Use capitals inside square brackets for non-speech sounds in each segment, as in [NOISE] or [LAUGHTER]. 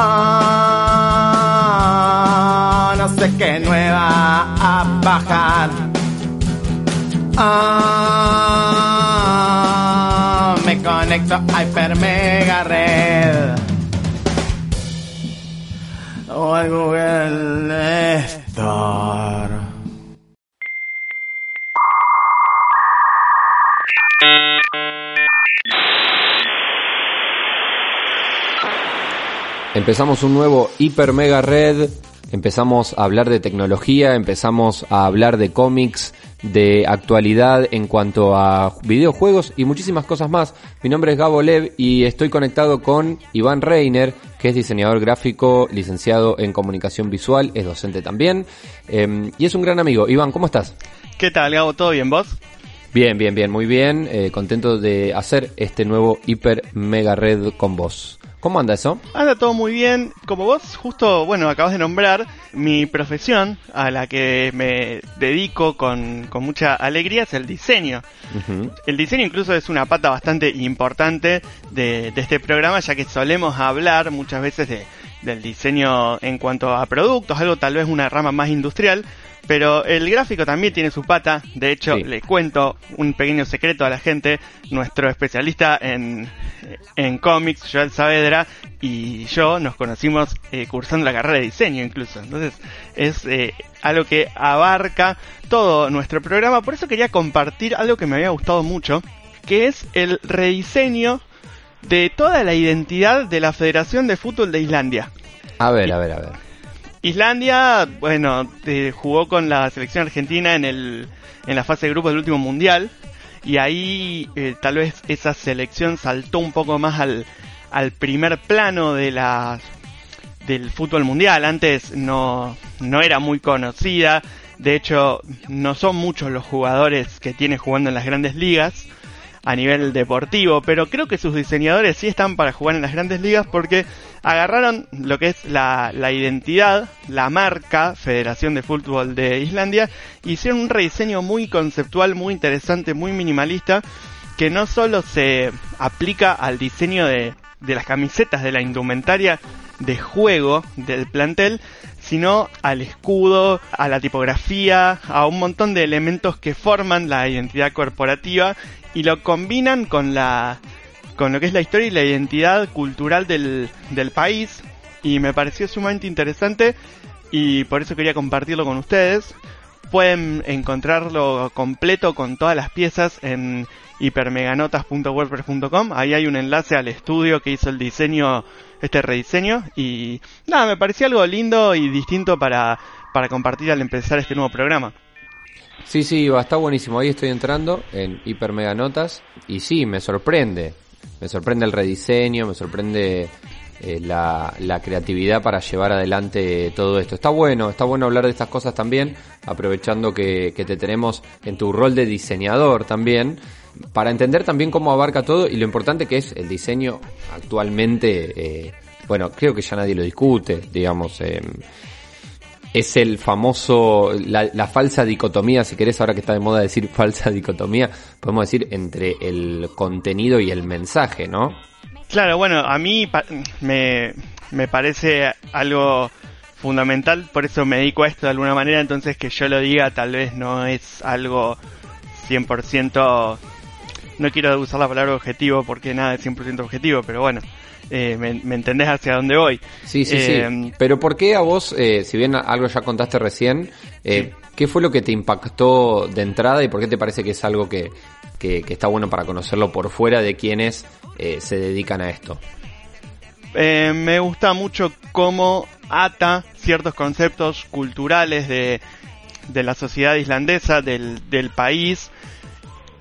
Ah, no sé qué nueva a bajar. Ah, me conecto a Hyper Mega Red. O al Google Store. Empezamos un nuevo Hiper Mega Red, empezamos a hablar de tecnología, empezamos a hablar de cómics, de actualidad en cuanto a videojuegos y muchísimas cosas más. Mi nombre es Gabo Lev y estoy conectado con Iván Reiner, que es diseñador gráfico, licenciado en comunicación visual, es docente también eh, y es un gran amigo. Iván, ¿cómo estás? ¿Qué tal, Gabo? ¿Todo bien, vos? Bien, bien, bien, muy bien. Eh, contento de hacer este nuevo Hiper Mega Red con vos. ¿Cómo anda eso? Anda todo muy bien. Como vos justo, bueno, acabas de nombrar, mi profesión a la que me dedico con, con mucha alegría es el diseño. El diseño incluso es una pata bastante importante de, de este programa, ya que solemos hablar muchas veces de, del diseño en cuanto a productos, algo tal vez una rama más industrial, pero el gráfico también tiene su pata. De hecho, Sí. le cuento un pequeño secreto a la gente. Nuestro especialista en, en cómics, Joel Saavedra, y yo nos conocimos eh, cursando la carrera de diseño incluso. Entonces, es eh, algo que abarca todo nuestro programa. Por eso quería compartir algo que me había gustado mucho, que es el rediseño de toda la identidad de la Federación de Fútbol de Islandia. A ver, a ver, a ver. Islandia, bueno, eh, jugó con la selección argentina en el en la fase de grupos del último mundial y ahí eh, tal vez esa selección saltó un poco más al, al primer plano de la del fútbol mundial. Antes no no era muy conocida, de hecho no son muchos los jugadores que tiene jugando en las grandes ligas a nivel deportivo, pero creo que sus diseñadores sí están para jugar en las grandes ligas porque agarraron lo que es la, identidad, la marca Federación de Fútbol de Islandia, e hicieron un rediseño muy conceptual, muy interesante, muy minimalista, que no solo se aplica al diseño de las camisetas, de la indumentaria de juego del plantel, sino al escudo, a la tipografía, a un montón de elementos que forman la identidad corporativa y lo combinan con la con lo que es la historia y la identidad cultural del, del país y me pareció sumamente interesante y por eso quería compartirlo con ustedes. Pueden encontrarlo completo con todas las piezas en hipermeganotas.wordpress.com. Ahí hay un enlace al estudio que hizo el diseño, este rediseño. Y nada, me pareció algo lindo y distinto para, para compartir al empezar este nuevo programa. Sí, sí, va, está buenísimo. Ahí estoy entrando en Hiper Mega Notas y sí, me sorprende. Me sorprende el rediseño, me sorprende eh, la, la creatividad para llevar adelante todo esto. Está bueno, está bueno hablar de estas cosas también, aprovechando que, que te tenemos en tu rol de diseñador también, para entender también cómo abarca todo y lo importante que es el diseño actualmente. eh, bueno, creo que ya nadie lo discute, digamos. eh, es el famoso, la, falsa dicotomía, si querés, ahora que está de moda decir [LAUGHS] falsa dicotomía, podemos decir entre el contenido y el mensaje, ¿no? Claro, bueno, a mí me, me parece algo fundamental, por eso me dedico a esto de alguna manera, entonces que yo lo diga tal vez no es algo 100%, no quiero usar la palabra objetivo porque nada es 100% objetivo, pero bueno, eh, me, me entendés hacia dónde voy. Sí, sí, Eh, sí. Pero ¿por qué a vos, eh, si bien algo ya contaste recién, eh, qué fue lo que te impactó de entrada y por qué te parece que es algo que, que, que está bueno para conocerlo por fuera de quienes se dedican a esto? Me gusta mucho cómo ata ciertos conceptos culturales de, de la sociedad islandesa, del, del país,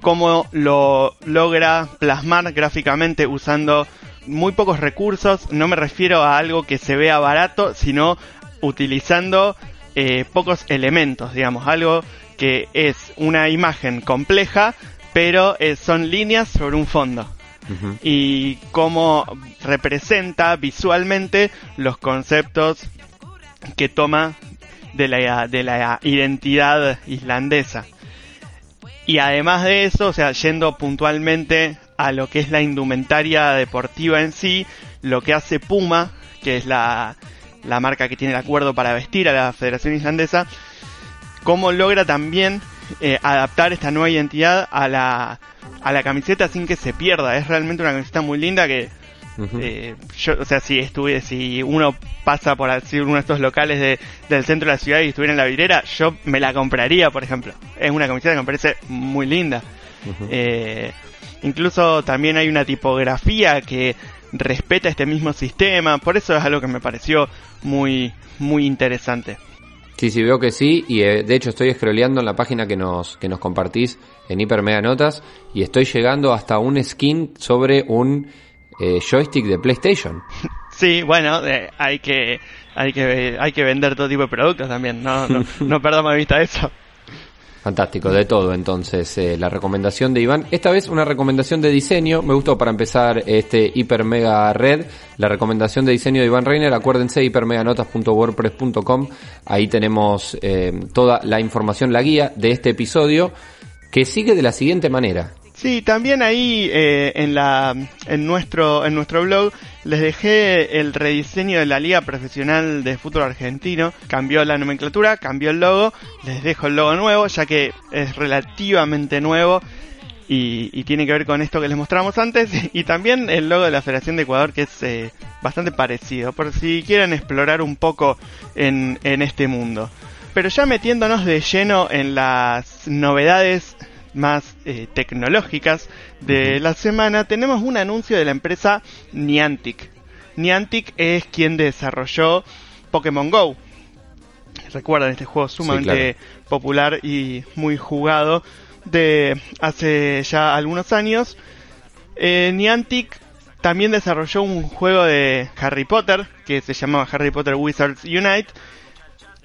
cómo lo logra plasmar gráficamente usando muy pocos recursos, no me refiero a algo que se vea barato, sino utilizando eh, pocos elementos, digamos, algo que es una imagen compleja, pero eh, son líneas sobre un fondo. Y cómo representa visualmente los conceptos que toma de la, de la identidad islandesa. Y además de eso, o sea, yendo puntualmente a lo que es la indumentaria deportiva en sí, lo que hace Puma, que es la, la marca que tiene el acuerdo para vestir a la Federación Islandesa, cómo logra también eh, adaptar esta nueva identidad a la, a la camiseta sin que se pierda. Es realmente una camiseta muy linda que eh, yo, o sea, si estuve, si uno pasa por así uno de estos locales de, del centro de la ciudad y estuviera en la vidriera, yo me la compraría, por ejemplo. Es una camiseta que me parece muy linda. eh, incluso también hay una tipografía que respeta este mismo sistema, por eso es algo que me pareció muy, muy interesante. Sí, sí, veo que sí, y eh, de hecho estoy scrolleando en la página que nos, que nos compartís en Hiper Mega Notas, y estoy llegando hasta un skin sobre un eh, joystick de PlayStation. [LAUGHS] Sí, bueno, eh, hay que hay que hay que vender todo tipo de productos también, no no, no [LAUGHS] perdamos de vista eso. Fantástico, de todo entonces eh, la recomendación de Iván. Esta vez una recomendación de diseño, me gustó para empezar este Hiper Mega Red, la recomendación de diseño de Iván Reiner, acuérdense hipermeganotas.wordpress.com, ahí tenemos eh, toda la información, la guía de este episodio que sigue de la siguiente manera. Sí, también ahí eh, en la en nuestro en nuestro blog les dejé el rediseño de la Liga Profesional de Fútbol Argentino. Cambió la nomenclatura, cambió el logo. Les dejo el logo nuevo, ya que es relativamente nuevo y, tiene que ver con esto que les mostramos antes. [LAUGHS] Y también el logo de la Federación de Ecuador, que es eh, bastante parecido, por si quieren explorar un poco en, en este mundo. Pero ya metiéndonos de lleno en las novedades más eh, tecnológicas de la semana, tenemos un anuncio de la empresa Niantic. Niantic es quien desarrolló Pokémon Go. Recuerdan este juego sumamente popular y muy jugado de hace ya algunos años. Eh, Niantic también desarrolló un juego de Harry Potter que se llamaba Harry Potter Wizards Unite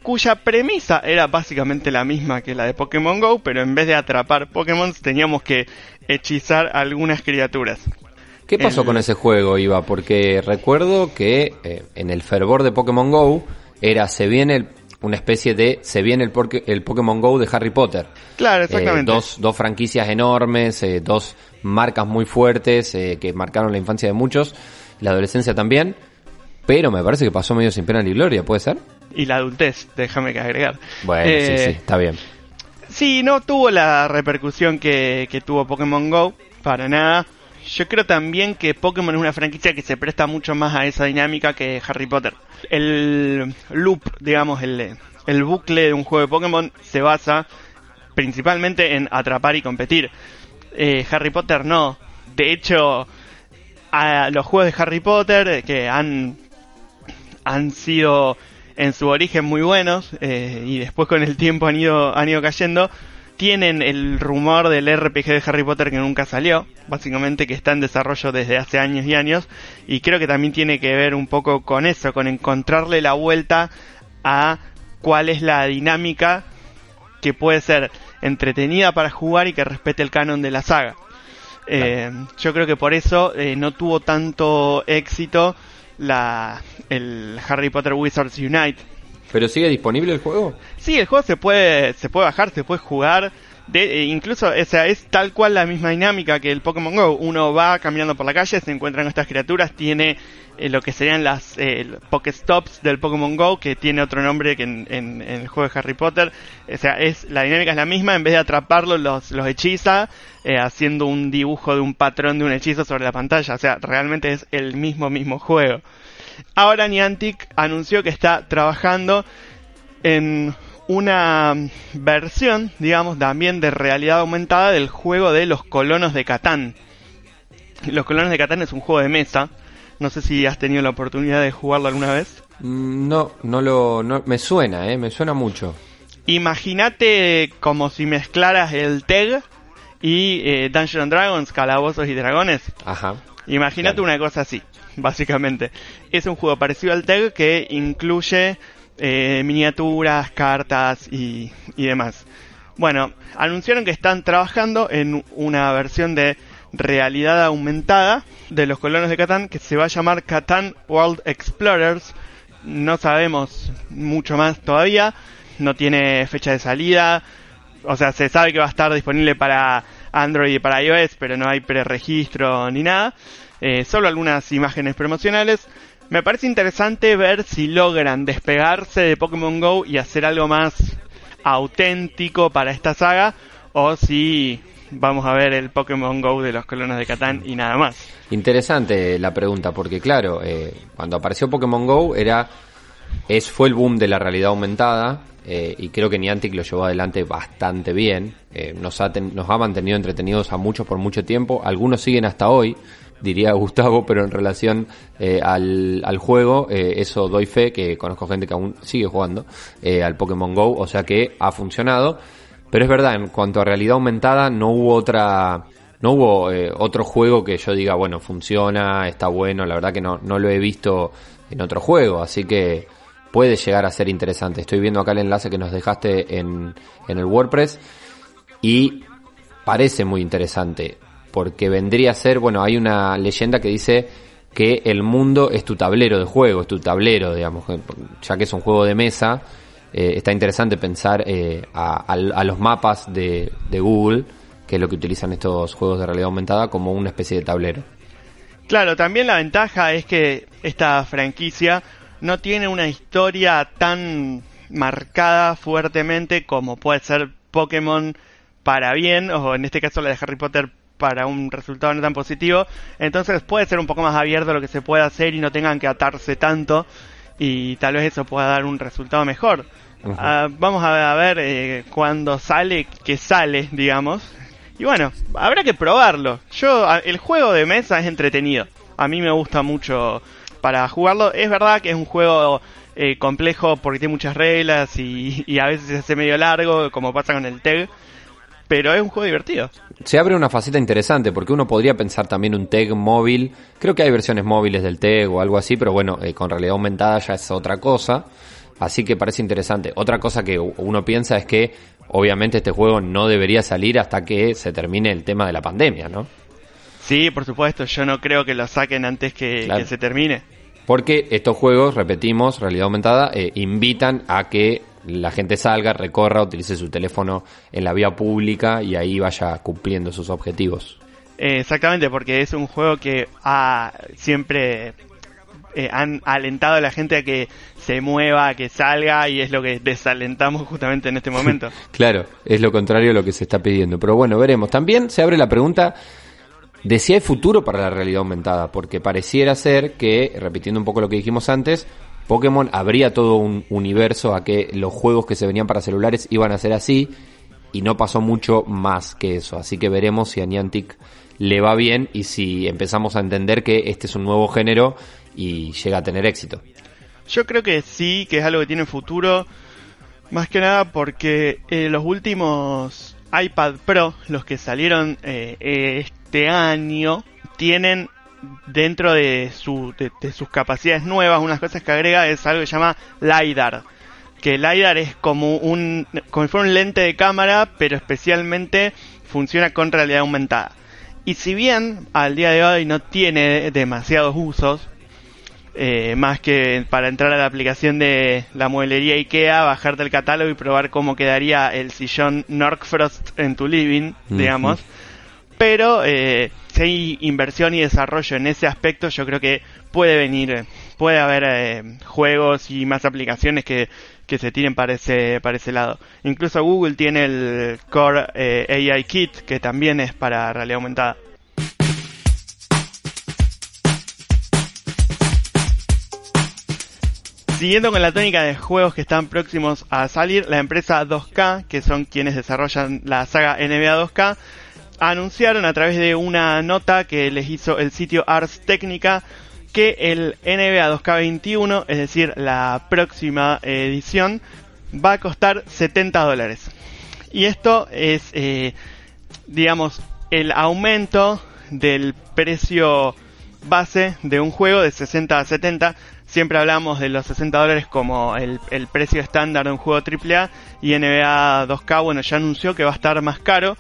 cuya premisa era básicamente la misma que la de Pokémon Go, pero en vez de atrapar Pokémon teníamos que hechizar algunas criaturas. ¿Qué pasó El- con ese juego, Iva? Porque recuerdo que eh, en el fervor de Pokémon Go era se viene el- una especie de se viene el, porque- el Pokémon Go de Harry Potter. Claro, Eh, exactamente. dos, dos franquicias enormes, eh, dos marcas muy fuertes eh, que marcaron la infancia de muchos, la adolescencia también. Pero me parece que pasó medio sin pena ni gloria, ¿puede ser? Y la adultez, déjame que agregar. Bueno, Eh, sí, sí, está bien. Sí, no tuvo la repercusión que, que tuvo Pokémon Go, para nada. Yo creo también que Pokémon es una franquicia que se presta mucho más a esa dinámica que Harry Potter. El loop, digamos, el, el bucle de un juego de Pokémon se basa principalmente en atrapar y competir. Eh, Harry Potter no. De hecho, a los juegos de Harry Potter eh, que han, han sido en su origen muy buenos eh, y después con el tiempo han ido, han ido cayendo, tienen el rumor del RPG de Harry Potter que nunca salió, básicamente que está en desarrollo desde hace años y años, y creo que también tiene que ver un poco con eso, con encontrarle la vuelta a cuál es la dinámica que puede ser entretenida para jugar y que respete el canon de la saga. Eh, yo creo que por eso eh, no tuvo tanto éxito la, el Harry Potter Wizards Unite. ¿Pero sigue disponible el juego? Sí, el juego se puede, se puede bajar, se puede jugar. De, eh, incluso, o sea, es tal cual la misma dinámica que el Pokémon Go. Uno va caminando por la calle, se encuentran estas criaturas, tiene eh, lo que serían las eh, Pokéstops del Pokémon Go, que tiene otro nombre que en, en- en el juego de Harry Potter. O sea, es la dinámica es la misma, en vez de atraparlos los, los hechiza, eh, haciendo un dibujo de un patrón de un hechizo sobre la pantalla. O sea, realmente es el mismo, mismo juego. Ahora Niantic anunció que está trabajando en una versión, digamos, también de realidad aumentada del juego de los colonos de Catán. Los colonos de Catán es un juego de mesa. No sé si has tenido la oportunidad de jugarlo alguna vez. Mm, No, no lo, no, me suena, eh, me suena mucho. Imagínate como si mezclaras el TEG y eh, Dungeons and Dragons, Calabozos y Dragones. Ajá. Imagínate Claro. una cosa así. básicamente. Es un juego parecido al TEG que incluye eh, miniaturas, cartas y, y demás. Bueno, anunciaron que están trabajando en una versión de realidad aumentada de los colonos de Catán que se va a llamar Catán World Explorers. No sabemos mucho más todavía, no tiene fecha de salida, o sea, se sabe que va a estar disponible para Android y para iOS, pero no hay preregistro ni nada. Eh, solo algunas imágenes promocionales. Me parece interesante ver si logran despegarse de Pokémon Go y hacer algo más auténtico para esta saga o si vamos a ver el Pokémon Go de los colonos de Catán y nada más. Interesante la pregunta, porque claro, eh, cuando apareció Pokémon Go era es fue el boom de la realidad aumentada eh, y creo que Niantic lo llevó adelante bastante bien. Eh, nos, ha nos ha mantenido entretenidos a muchos por mucho tiempo. Algunos siguen hasta hoy, diría [LAUGHS] Gustavo, pero en relación al, al, juego, eso doy fe, que conozco gente que aún sigue jugando al Pokémon Go, o sea que ha funcionado. Pero es verdad, en cuanto a realidad aumentada, no hubo otra. No hubo eh, otro juego que yo diga, bueno, funciona, está bueno. La verdad que no, no lo he visto en otro juego, así que puede llegar a ser interesante. Estoy viendo acá el enlace que nos dejaste en, en el WordPress y parece muy interesante porque vendría a ser, bueno, hay una leyenda que dice que el mundo es tu tablero de juego, es tu tablero, digamos, ya que es un juego de mesa, eh, está interesante pensar eh, a, los mapas de, Google, que es lo que utilizan estos juegos de realidad aumentada, como una especie de tablero. Claro, también la ventaja es que esta franquicia no tiene una historia tan marcada fuertemente como puede ser Pokémon para bien, o en este caso la de Harry Potter para un resultado no tan positivo. Entonces puede ser un poco más abierto lo que se puede hacer y no tengan que atarse tanto y tal vez eso pueda dar un resultado mejor. Ah, vamos a ver eh, cuando sale, que sale, digamos. Y bueno, habrá que probarlo. Yo, el juego de mesa es entretenido. A mí me gusta mucho para jugarlo. Es verdad que es un juego eh, complejo porque tiene muchas reglas y, y, a veces se hace medio largo, como pasa con el TEG. Pero es un juego divertido. Se abre una faceta interesante porque uno podría pensar también un TEG móvil. Creo que hay versiones móviles del TEG o algo así, pero bueno, eh, con realidad aumentada ya es otra cosa. Así que parece interesante. Otra cosa que uno piensa es que obviamente este juego no debería salir hasta que se termine el tema de la pandemia, ¿no? Sí, por supuesto. Yo no creo que lo saquen antes que, se termine. Porque estos juegos, repetimos, realidad aumentada, eh, invitan a que la gente salga, recorra, utilice su teléfono en la vía pública y ahí vaya cumpliendo sus objetivos. exactamente, porque es un juego que ha siempre eh, han alentado a la gente a que se mueva, a que salga y es lo que desalentamos justamente en este [LAUGHS] momento. claro, es lo contrario a lo que se está pidiendo. Pero bueno, veremos. También se abre la pregunta de si hay futuro para la realidad aumentada, porque pareciera ser que, repitiendo un poco lo que dijimos antes, Pokémon habría todo un universo a que los juegos que se venían para celulares iban a ser así y no pasó mucho más que eso. Así que veremos si a Niantic le va bien y si empezamos a entender que este es un nuevo género y llega a tener éxito. Yo creo que sí, que es algo que tiene futuro, más que nada porque eh, los últimos iPad Pro, los que salieron eh, este año, tienen dentro de, su, de, sus capacidades nuevas, unas cosas que agrega es algo que se llama LiDAR. Que LiDAR es como un, como si fuera un lente de cámara, pero especialmente funciona con realidad aumentada. Y si bien al día de hoy no tiene demasiados usos, eh, más que para entrar a la aplicación de la mueblería IKEA, bajarte el catálogo y probar cómo quedaría el sillón Norkfrost en tu living, digamos. Pero eh, si hay inversión y desarrollo en ese aspecto, yo creo que puede venir, puede haber eh, juegos y más aplicaciones que, que se tiren para ese, para ese lado. Incluso Google tiene el Core eh, AI Kit, que también es para realidad aumentada. Siguiendo con la tónica de juegos que están próximos a salir, la empresa 2K, que son quienes desarrollan la saga NBA 2K, anunciaron a través de una nota que les hizo el sitio Ars Technica que el NBA 2K21, es decir, la próxima edición, va a costar 70 dólares. Y esto es, eh, digamos, el aumento del precio base de un juego de 60 a 70. Siempre hablamos de los 60 dólares como el, el precio estándar de un juego AAA y NBA 2K, bueno, ya anunció que va a estar más caro.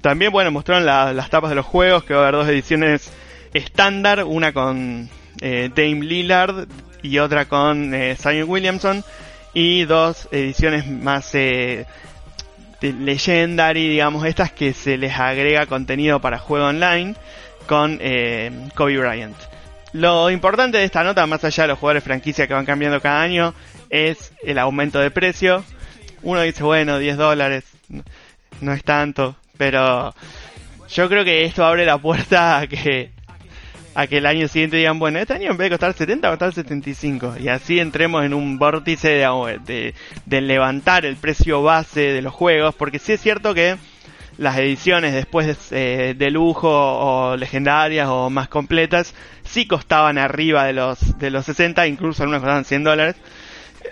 También, bueno, mostraron las tapas de los juegos, que va a haber dos ediciones estándar, una con eh, Dame Lillard y otra con eh, Zion Williamson, y dos ediciones más eh, de Legendary, digamos, estas que se les agrega contenido para juego online con eh, Kobe Bryant. Lo importante de esta nota, más allá de los jugadores franquicia que van cambiando cada año, es el aumento de precio. Uno dice, bueno, 10 dólares, no es tanto, pero yo creo que esto abre la puerta a que a que el año siguiente digan, bueno, este año en vez de costar 70 va a costar 75. Y así entremos en un vórtice de, de, levantar el precio base de los juegos, porque sí es cierto que las ediciones después eh, de lujo o legendarias o más completas sí costaban arriba de los de los 60, incluso algunas costaban 100 dólares.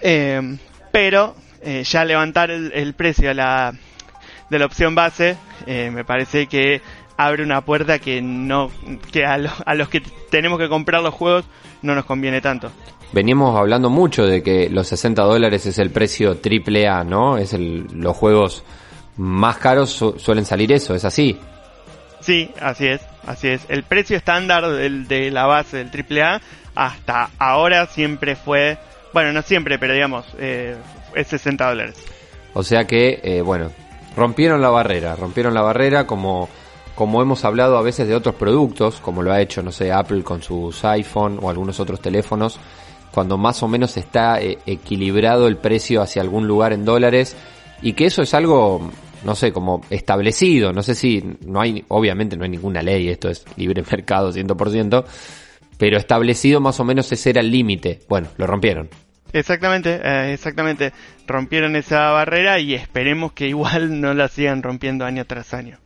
Eh, pero eh, ya levantar el, precio de la, de la opción base me parece que abre una puerta que no que a, a los que tenemos que comprar los juegos no nos conviene tanto. Venimos hablando mucho de que los 60 dólares es el precio triple A, ¿no? Es el, los juegos más caros suelen salir eso, ¿es así? Sí, así es, así es. El precio estándar del, de la base del triple A hasta ahora siempre fue, bueno, no siempre, pero digamos, eh, es 60 dólares. O sea que, eh, bueno, rompieron la barrera, rompieron la barrera como como hemos hablado a veces de otros productos, como lo ha hecho, no sé, Apple con sus iPhone o algunos otros teléfonos, cuando más o menos está eh, equilibrado el precio hacia algún lugar en dólares y que eso es algo, no sé, como establecido, no sé si no hay, obviamente no hay ninguna ley, esto es libre [LAUGHS] mercado 100%, pero establecido más o menos ese era el límite. Bueno, lo rompieron. Exactamente, eh, exactamente. Rompieron esa barrera y esperemos que igual [LAUGHS] no la sigan rompiendo año tras año.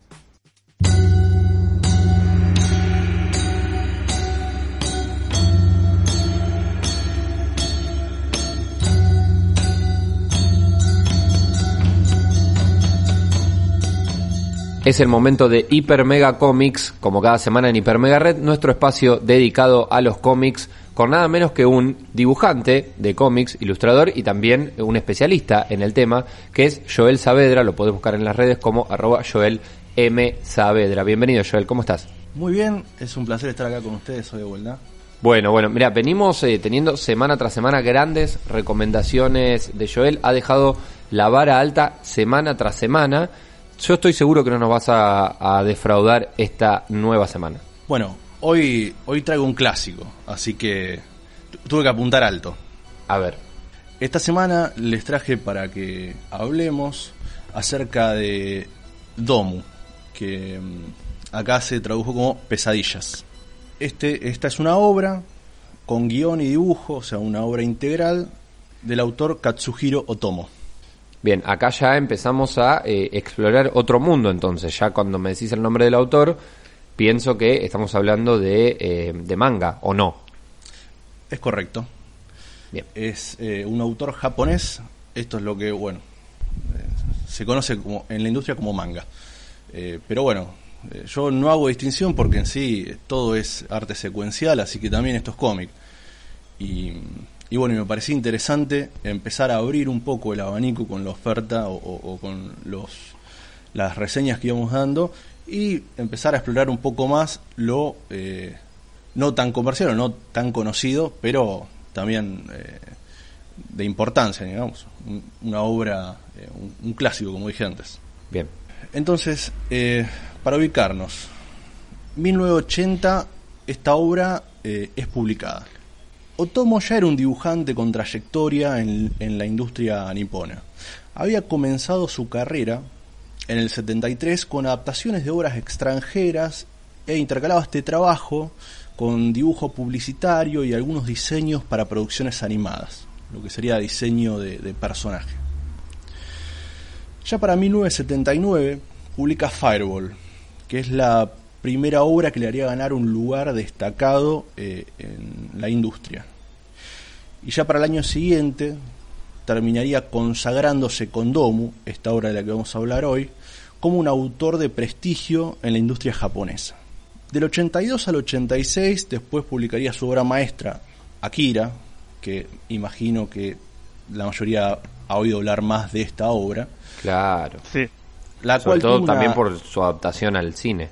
Es el momento de Hiper Mega Comics, como cada semana en Hiper Mega Red, nuestro espacio dedicado a los cómics con nada menos que un dibujante de cómics, ilustrador y también un especialista en el tema, que es Joel Saavedra, lo podés buscar en las redes como arroba Joel M. Saavedra. Bienvenido Joel, ¿cómo estás? Muy bien, es un placer estar acá con ustedes hoy de vuelta. Bueno, bueno, mira, venimos eh, teniendo semana tras semana grandes recomendaciones de Joel, ha dejado la vara alta semana tras semana yo estoy seguro que no nos vas a, defraudar esta nueva semana. Bueno, hoy, hoy traigo un clásico, así que tuve que apuntar alto. A ver. Esta semana les traje para que hablemos acerca de Domu, que mm, acá se tradujo como Pesadillas. Este, esta es una obra con guion y dibujo, o sea, una obra integral del autor Katsuhiro Otomo. Bien, acá ya empezamos a eh, explorar otro mundo, entonces ya cuando me decís el nombre del autor, pienso que estamos hablando de, eh, de manga, ¿o no? Es correcto. Bien. Es eh, un autor japonés, esto es lo que, bueno, se conoce como, en la industria como manga. pero bueno, yo no hago distinción porque en sí todo es arte secuencial, así que también esto es cómic. Y y bueno, me parecía interesante empezar a abrir un poco el abanico con la oferta o, con los, las reseñas que íbamos dando y empezar a explorar un poco más lo eh, no tan comercial o no tan conocido, pero también eh, de importancia, digamos, una obra, eh, un, clásico, como dije antes. Bien. Entonces, para ubicarnos, 1980 esta obra es publicada. Otomo ya era un dibujante con trayectoria en, la industria nipona. Había comenzado su carrera en el 73 con adaptaciones de obras extranjeras e intercalaba este trabajo con dibujo publicitario y algunos diseños para producciones animadas, lo que sería diseño de, personaje. Ya para 1979 publica Fireball, que es la primera obra que le haría ganar un lugar destacado eh, en la industria. Y ya para el año siguiente terminaría consagrándose con Domu, esta obra de la que vamos a hablar hoy, como un autor de prestigio en la industria japonesa. Del 82 al 86 después publicaría su obra maestra, Akira, que imagino que la mayoría ha oído hablar más de esta obra. Claro. Sí. La Sobre cual todo una- también por su adaptación al cine.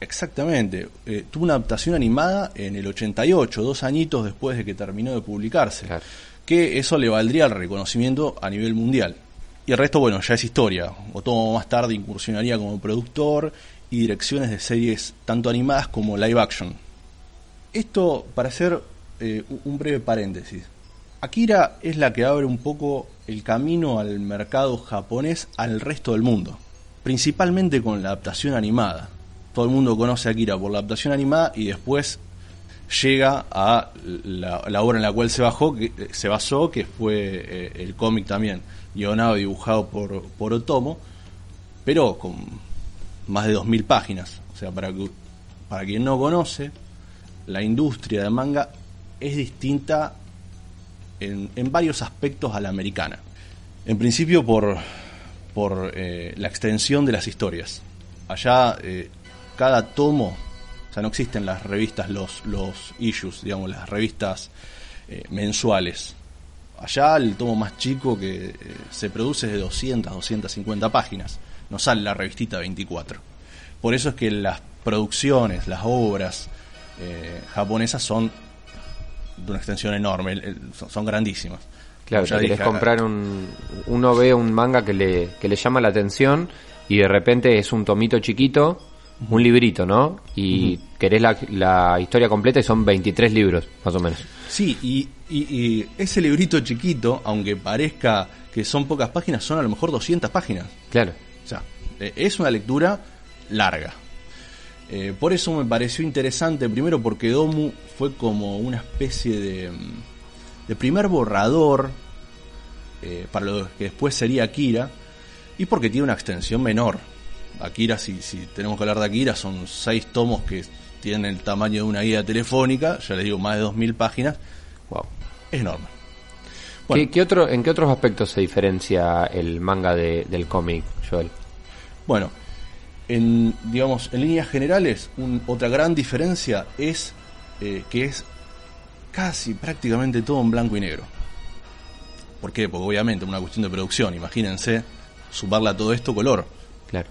Exactamente. Eh, tuvo una adaptación animada en el 88, dos añitos después de que terminó de publicarse. Claro. Que eso le valdría el reconocimiento a nivel mundial. Y el resto, bueno, ya es historia. Otomo más tarde incursionaría como productor y direcciones de series tanto animadas como live action. Esto para hacer eh, un- breve paréntesis. Akira es la que abre un poco el camino al mercado japonés al resto del mundo, principalmente con la adaptación animada. Todo el mundo conoce a Akira por la adaptación animada y después llega a la, la obra en la cual se, bajó, que, eh, se basó, que fue eh, el cómic también, guionado dibujado por, por Otomo, pero con más de 2.000 páginas. O sea, para, que- para quien no conoce, la industria de manga es distinta en, en varios aspectos a la americana. En principio por, por eh, la extensión de las historias. Allá cada tomo, o sea, no existen las revistas, los, los issues, digamos, las revistas eh, mensuales. Allá el tomo más chico que eh, se produce es de 200, 250 páginas. No sale la revistita 24. Por eso es que las producciones, las obras eh, japonesas son de una extensión enorme, el- el- son, grandísimas. Claro, ya si querés dije, comprar un... Uno ve un manga que le, que le llama la atención y de repente es un tomito chiquito, un librito, ¿no? Y querés la, la historia completa y son 23 libros, más o menos. Sí, y, y- y ese librito chiquito, aunque parezca que son pocas páginas, son a lo mejor 200 páginas. Claro. O sea, eh, es una lectura larga. Eh, por eso me pareció interesante, primero porque Domu fue como una especie de, mm, de primer borrador eh, para lo que después sería Akira, y porque tiene una extensión menor. Akira, si, si tenemos que hablar de Akira, son seis tomos que tienen el tamaño de una guía telefónica, ya les digo, más de 2.000 páginas, Wow. es enorme. ¿Qué, Bueno. qué otro, ¿En qué otros aspectos se diferencia el manga de- del cómic, Joel? Bueno, en, digamos, en líneas generales, un- otra gran diferencia es eh, que es casi prácticamente todo en blanco y negro. ¿Por qué? Porque obviamente una cuestión de producción, imagínense sumarle a todo esto color. Claro.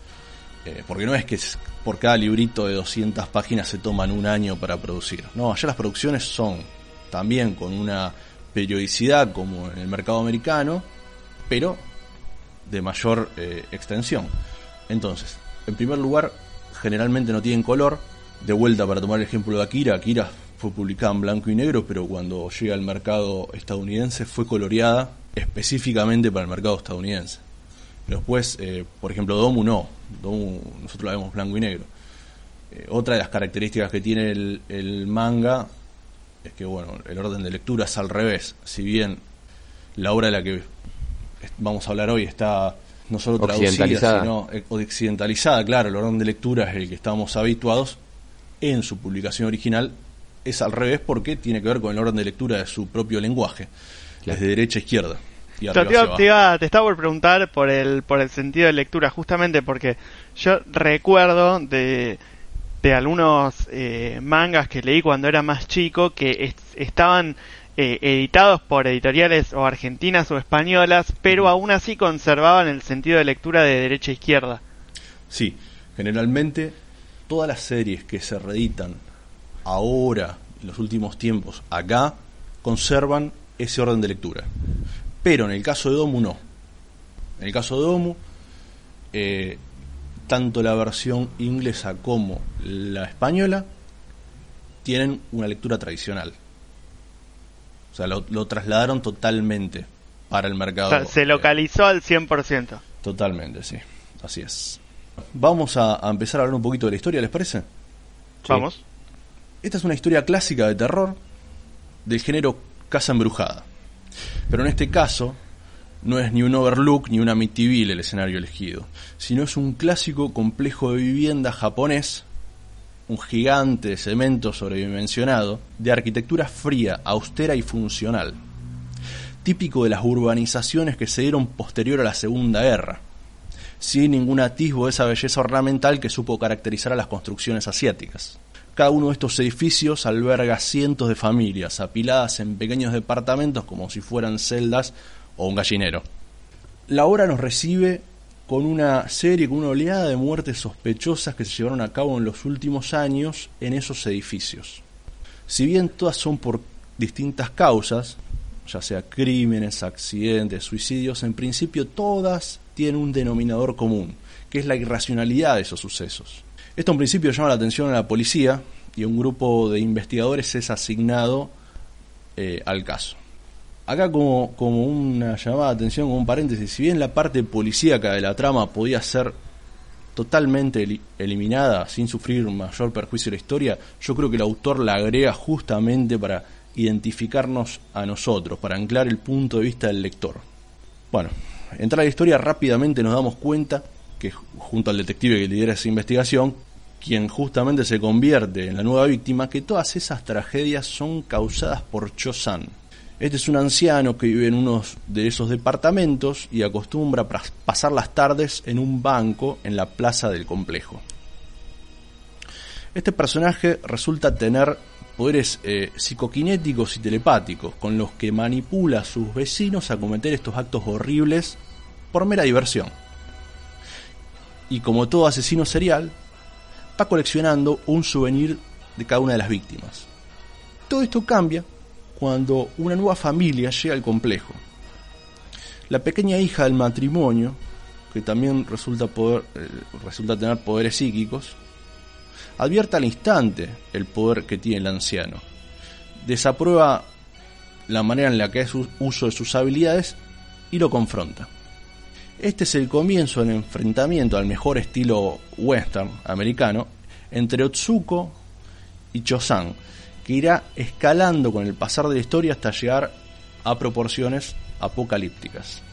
Eh, porque no es que por cada librito de 200 páginas se toman un año para producir. No, allá las producciones son también con una periodicidad como en el mercado americano, pero de mayor eh, extensión. Entonces, en primer lugar, generalmente no tienen color. De vuelta para tomar el ejemplo de Akira, Akira fue publicada en blanco y negro, pero cuando llega al mercado estadounidense fue coloreada específicamente para el mercado estadounidense. Después, eh, por ejemplo, Domu no. Nosotros la vemos blanco y negro. Eh, otra de las características que tiene el, el manga es que, bueno, el orden de lectura es al revés. Si bien la obra de la que vamos a hablar hoy está no solo traducida, sino eh, occidentalizada, claro, el orden de lectura es el que estamos habituados. En su publicación original es al revés porque tiene que ver con el orden de lectura de su propio lenguaje, Claro. desde derecha a izquierda. Te, iba- iba- estaba por preguntar por el, por el sentido de lectura, justamente porque yo recuerdo de, de algunos eh, mangas que leí cuando era más chico que es- estaban eh, editados por editoriales o argentinas o españolas, pero aún así conservaban el sentido de lectura de derecha a izquierda. Sí, generalmente todas las series que se reeditan ahora, en los últimos tiempos, acá, conservan ese orden de lectura. Pero en el caso de Domu no. En el caso de Domu, eh, tanto la versión inglesa como la española tienen una lectura tradicional. O sea, lo, lo trasladaron totalmente para el O mercado. sea, se eh, localizó al 100%. Totalmente, sí. Así es. Vamos a, a empezar a hablar un poquito de la historia, ¿les parece? Sí. Vamos. Esta es una historia clásica de terror del género Casa Embrujada. Pero en este caso, no es ni un Overlook ni un Amityville el escenario elegido, sino es un clásico complejo de vivienda japonés, un gigante de cemento sobredimensionado, de arquitectura fría, austera y funcional, típico de las urbanizaciones que se dieron posterior a la Segunda Guerra. sin ningún atisbo de esa belleza ornamental que supo caracterizar a las construcciones asiáticas. Cada uno de estos edificios alberga cientos de familias, apiladas en pequeños departamentos como si fueran celdas o un gallinero. La obra nos recibe con una serie, con una oleada de muertes sospechosas que se llevaron a cabo en los últimos años en esos edificios. Si bien todas son por distintas causas, ya sea crímenes, accidentes, suicidios, en principio todas tienen un denominador común, que es la irracionalidad de esos sucesos. Esto en principio llama la atención a la policía y un grupo de investigadores es asignado eh, al caso. Acá como, como una llamada de atención, como un paréntesis, si bien la parte policíaca de la trama podía ser totalmente eliminada sin sufrir mayor perjuicio de la historia, yo creo que el autor la agrega justamente para identificarnos a nosotros, para anclar el punto de vista del lector. Bueno, entrar a la historia rápidamente nos damos cuenta que junto al detective que lidera esa investigación, quien justamente se convierte en la nueva víctima, que todas esas tragedias son causadas por Cho-san. Este es un anciano que vive en uno de esos departamentos y acostumbra pasar las tardes en un banco en la plaza del complejo. Este personaje resulta tener poderes eh, psicoquinéticos y telepáticos, con los que manipula a sus vecinos a cometer estos actos horribles por mera diversión. Y como todo asesino serial, va coleccionando un souvenir de cada una de las víctimas. Todo esto cambia cuando una nueva familia llega al complejo. La pequeña hija del matrimonio, que también resulta, poder, eh, resulta tener poderes psíquicos, advierte al instante el poder que tiene el anciano. Desaprueba la manera en la que hace uso de sus habilidades y lo confronta. Este es el comienzo del enfrentamiento al mejor estilo western americano entre Otsuko y Chosan, que irá escalando con el pasar de la historia hasta llegar a proporciones apocalípticas.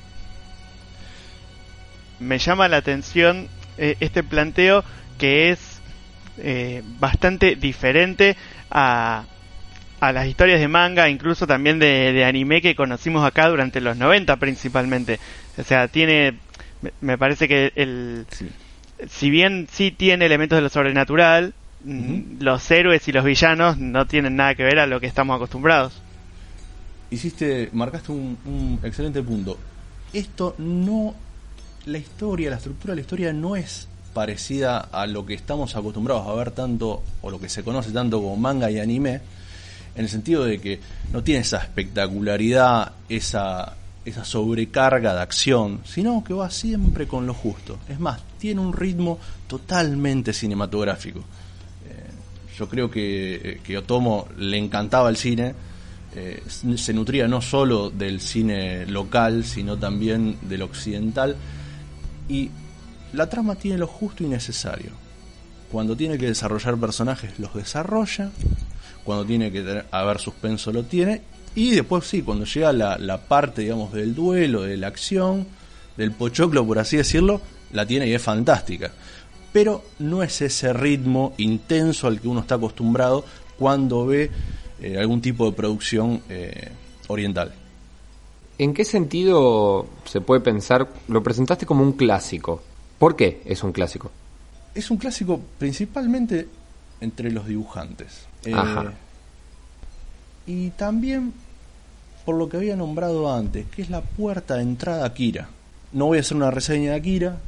Me llama la atención eh, este planteo que es eh, bastante diferente a, a las historias de manga, incluso también de, anime que conocimos acá durante los 90 principalmente. O sea, tiene, me parece que el, si bien sí tiene elementos de lo sobrenatural, mm, los héroes y los villanos no tienen nada que ver a lo que estamos acostumbrados. Hiciste, marcaste un, un excelente punto. Esto no, la historia, la estructura de la historia no es parecida a lo que estamos acostumbrados a ver tanto, o lo que se conoce tanto como manga y anime, en el sentido de que no tiene esa espectacularidad, esa, esa sobrecarga de acción, sino que va siempre con lo justo. Es más, tiene un ritmo totalmente cinematográfico. Eh, yo creo que, que Otomo le encantaba el cine, eh, se nutría no solo del cine local, sino también del occidental, y la trama tiene lo justo y necesario. Cuando tiene que desarrollar personajes, los desarrolla. Cuando tiene que haber suspenso, lo tiene. Y después sí, cuando llega la, la parte, digamos, del duelo, de la acción, del pochoclo, por así decirlo, la tiene y es fantástica. Pero no es ese ritmo intenso al que uno está acostumbrado cuando ve eh, algún tipo de producción eh, oriental. ¿En qué sentido se puede pensar? Lo presentaste como un clásico. ¿Por qué es un clásico? Es un clásico principalmente entre los dibujantes. Eh, y también por lo que había nombrado antes, que es la puerta de entrada a Akira. No voy a hacer una reseña de Akira,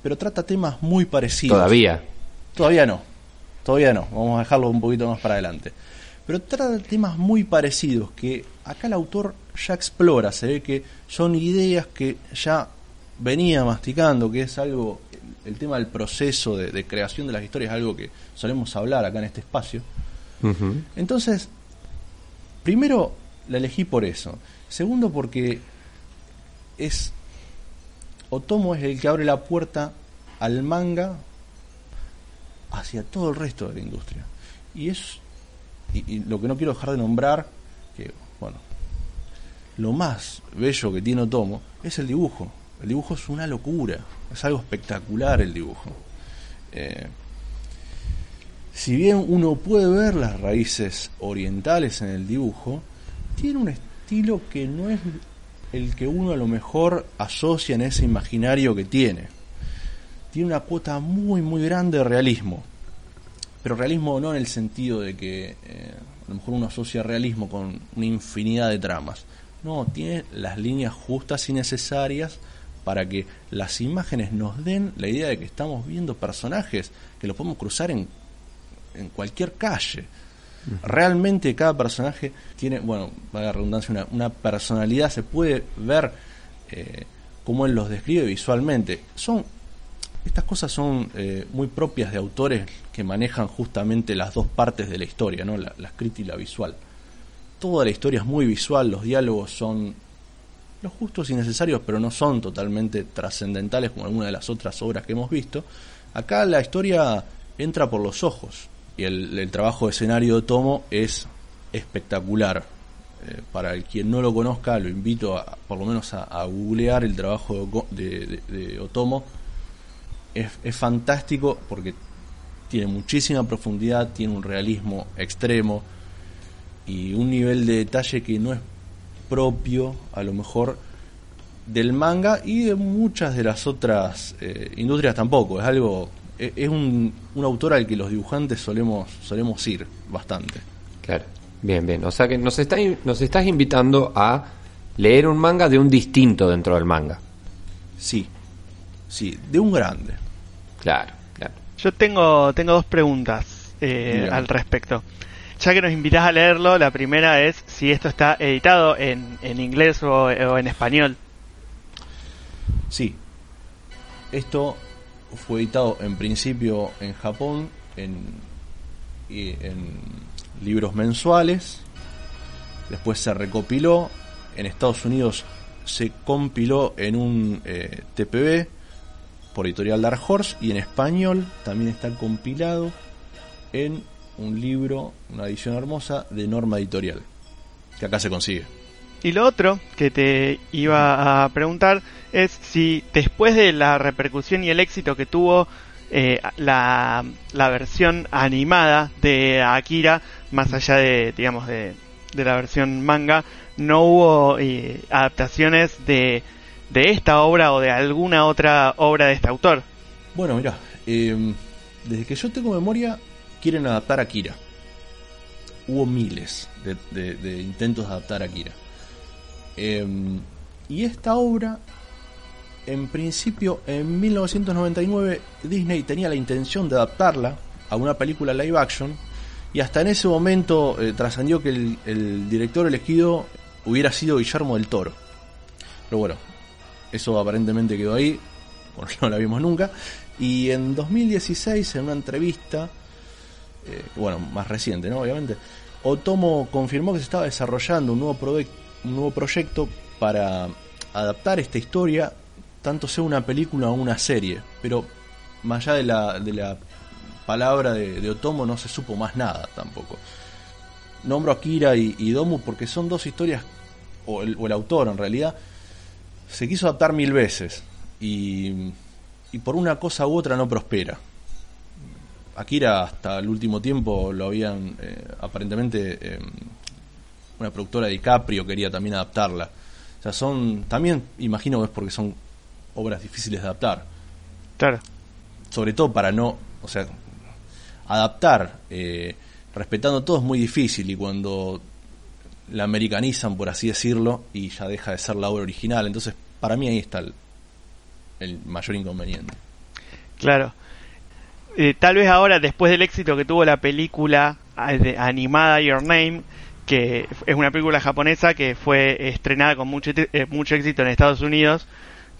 pero trata temas muy parecidos. Todavía. Todavía no. Todavía no. Vamos a dejarlo un poquito más para adelante. Pero trata temas muy parecidos que acá el autor ya explora. Se ve que son ideas que ya venía masticando, que es algo, el tema del proceso de, creación de las historias es algo que solemos hablar acá en este espacio. Entonces, primero la elegí por eso. Segundo porque es Otomo es el que abre la puerta al manga hacia todo el resto de la industria. Y es y lo que no quiero dejar de nombrar que bueno, lo más bello que tiene Otomo es el dibujo. El dibujo es una locura, es algo espectacular el dibujo. Eh, si bien uno puede ver las raíces orientales en el dibujo, tiene un estilo que no es el que uno a lo mejor asocia en ese imaginario que tiene. tiene una cuota muy, muy grande de realismo. Pero realismo no en el sentido de que eh, a lo mejor uno asocia realismo con una infinidad de tramas. No, tiene las líneas justas y necesarias para que las imágenes nos den la idea de que estamos viendo personajes que los podemos cruzar en, en cualquier calle. Realmente cada personaje tiene, bueno, la redundancia, una, una, personalidad, se puede ver eh, cómo él los describe visualmente. Son estas cosas son eh, muy propias de autores que manejan justamente las dos partes de la historia, ¿no? la, la escrita y la visual. Toda la historia es muy visual, los diálogos son los justos y necesarios, pero no son totalmente trascendentales como alguna de las otras obras que hemos visto. Acá la historia entra por los ojos y el, trabajo de escenario de Tomo es espectacular. Eh, para el quien no lo conozca, lo invito a, por lo menos a, googlear el trabajo de, Otomo. Es, es fantástico porque tiene muchísima profundidad, tiene un realismo extremo y un nivel de detalle que no es propio, a lo mejor, del manga y de muchas de las otras eh, industrias tampoco. Es algo, es, es un, un, autor al que los dibujantes solemos, solemos ir bastante. Claro, bien, bien. O sea que nos, está, nos estás invitando a leer un manga de un distinto dentro del manga. Sí, sí, de un grande. Claro, claro. Yo tengo, tengo dos preguntas eh, al respecto. Ya que nos invitas a leerlo, la primera es si esto está editado en, en inglés o, o, en español. Sí. Esto fue editado en principio en Japón en, en libros mensuales. Después se recopiló. En Estados Unidos se compiló en un eh, TPB por editorial Dark Horse y en español también está compilado en un libro, una edición hermosa de Norma Editorial, que acá se consigue. Y lo otro que te iba a preguntar es si después de la repercusión y el éxito que tuvo eh, la, la, versión animada de Akira, más allá de, digamos, de, de la versión manga, no hubo eh, adaptaciones de, de esta obra o de alguna otra obra de este autor. Bueno, mira, eh, desde que yo tengo memoria, quieren adaptar a Akira. Hubo miles de, de, intentos de adaptar a Akira. Eh, y esta obra, en principio, en 1999, Disney tenía la intención de adaptarla a una película live action. Y hasta en ese momento eh, trascendió que el, director elegido hubiera sido Guillermo del Toro. Pero bueno, eso aparentemente quedó ahí, porque no la vimos nunca. Y en 2016, en una entrevista, eh, bueno, más reciente, ¿no? Obviamente, Otomo confirmó que se estaba desarrollando un nuevo, un nuevo proyecto para adaptar esta historia, tanto sea una película o una serie. Pero más allá de la, de la palabra de, de, Otomo no se supo más nada tampoco. Nombro a Kira y, Domu porque son dos historias, o el, o el, autor en realidad, se quiso adaptar mil veces y, y por una cosa u otra no prospera. Akira hasta el último tiempo lo habían eh, aparentemente eh, una productora de DiCaprio quería también adaptarla. O sea, son también imagino es porque son obras difíciles de adaptar. Claro. Sobre todo para no, o sea, adaptar eh, respetando todo es muy difícil y cuando la americanizan, por así decirlo, y ya deja de ser la obra original. Entonces, para mí ahí está el, el mayor inconveniente. Claro. Eh, tal vez ahora, después del éxito que tuvo la película animada Your Name, que es una película japonesa que fue estrenada con mucho, eh, mucho éxito en Estados Unidos,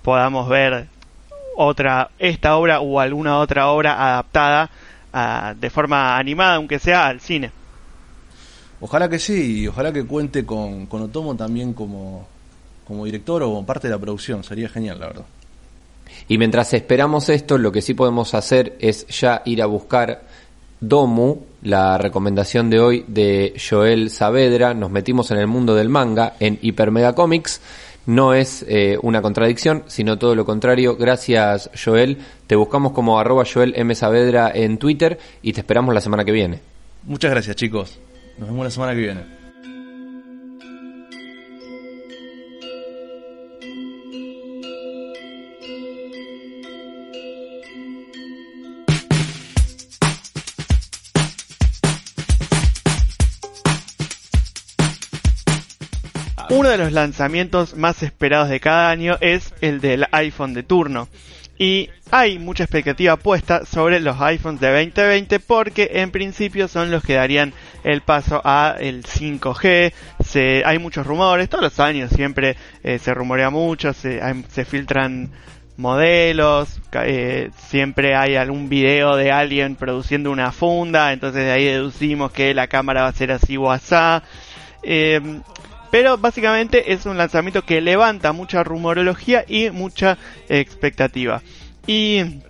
podamos ver otra esta obra o alguna otra obra adaptada uh, de forma animada, aunque sea al cine. Ojalá que sí, y ojalá que cuente con, con Otomo también como, como director o como parte de la producción, sería genial, la verdad. Y mientras esperamos esto, lo que sí podemos hacer es ya ir a buscar Domu, la recomendación de hoy de Joel Saavedra. Nos metimos en el mundo del manga en Hypermega Comics. No es eh, una contradicción, sino todo lo contrario. Gracias, Joel. Te buscamos como arroba Joel M. Saavedra en Twitter y te esperamos la semana que viene. Muchas gracias, chicos. Nos vemos la semana que viene. Uno de los lanzamientos más esperados de cada año es el del iPhone de turno. Y hay mucha expectativa puesta sobre los iPhones de 2020 porque en principio son los que darían el paso a el 5G. Se, hay muchos rumores, todos los años siempre eh, se rumorea mucho, se, filtran modelos, eh, siempre hay algún video de alguien produciendo una funda, entonces de ahí deducimos que la cámara va a ser así o así. Eh, pero básicamente es un lanzamiento que levanta mucha rumorología y mucha expectativa. Y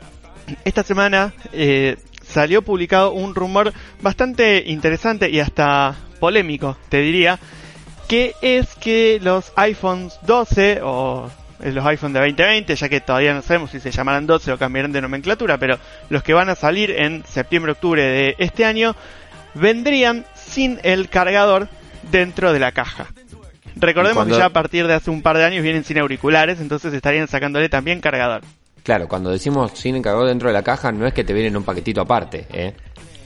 esta semana eh, salió publicado un rumor bastante interesante y hasta polémico, te diría, que es que los iPhones 12 o los iPhones de 2020, ya que todavía no sabemos si se llamarán 12 o cambiarán de nomenclatura, pero los que van a salir en septiembre-octubre de este año vendrían sin el cargador dentro de la caja. Recordemos que ya a partir de hace un par de años vienen sin auriculares, entonces estarían sacándole también cargador. Claro, cuando decimos sin cargador dentro de la caja, no es que te viene en un paquetito aparte, ¿eh?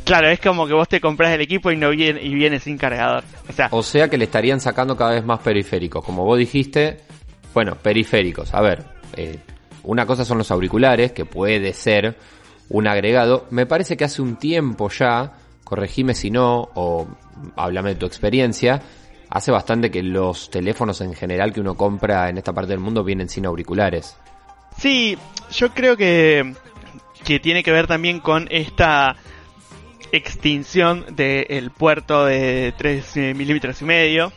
Claro, es como que vos te compras el equipo y no viene, y viene sin cargador. O sea, o sea que le estarían sacando cada vez más periféricos. Como vos dijiste, bueno, periféricos. A ver, eh, una cosa son los auriculares, que puede ser un agregado. Me parece que hace un tiempo ya, corregime si no, o háblame de tu experiencia, hace bastante que los teléfonos en general que uno compra en esta parte del mundo vienen sin auriculares. Sí, yo creo que, que tiene que ver también con esta extinción del puerto de 3 eh, milímetros y medio.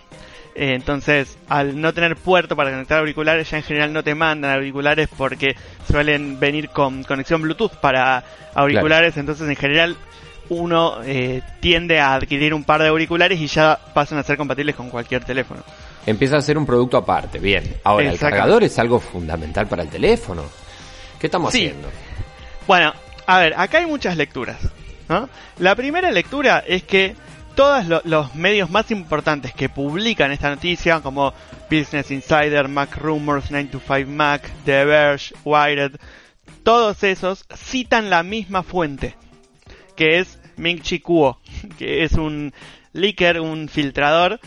Entonces, al no tener puerto para conectar auriculares, ya en general no te mandan auriculares porque suelen venir con conexión Bluetooth para auriculares. Entonces, en general, uno eh, tiende a adquirir un par de auriculares y ya pasan a ser compatibles con cualquier teléfono. Empieza a ser un producto aparte, bien. Ahora, el cargador es algo fundamental para el teléfono. ¿Qué estamos haciendo? Bueno, a ver, acá hay muchas lecturas. La primera lectura es que todos los medios más importantes que publican esta noticia, como Business Insider, Mac Rumors, 925 Mac, The Verge, Wired, todos esos citan la misma fuente que es Ming Chi Kuo, que es un leaker, un filtrador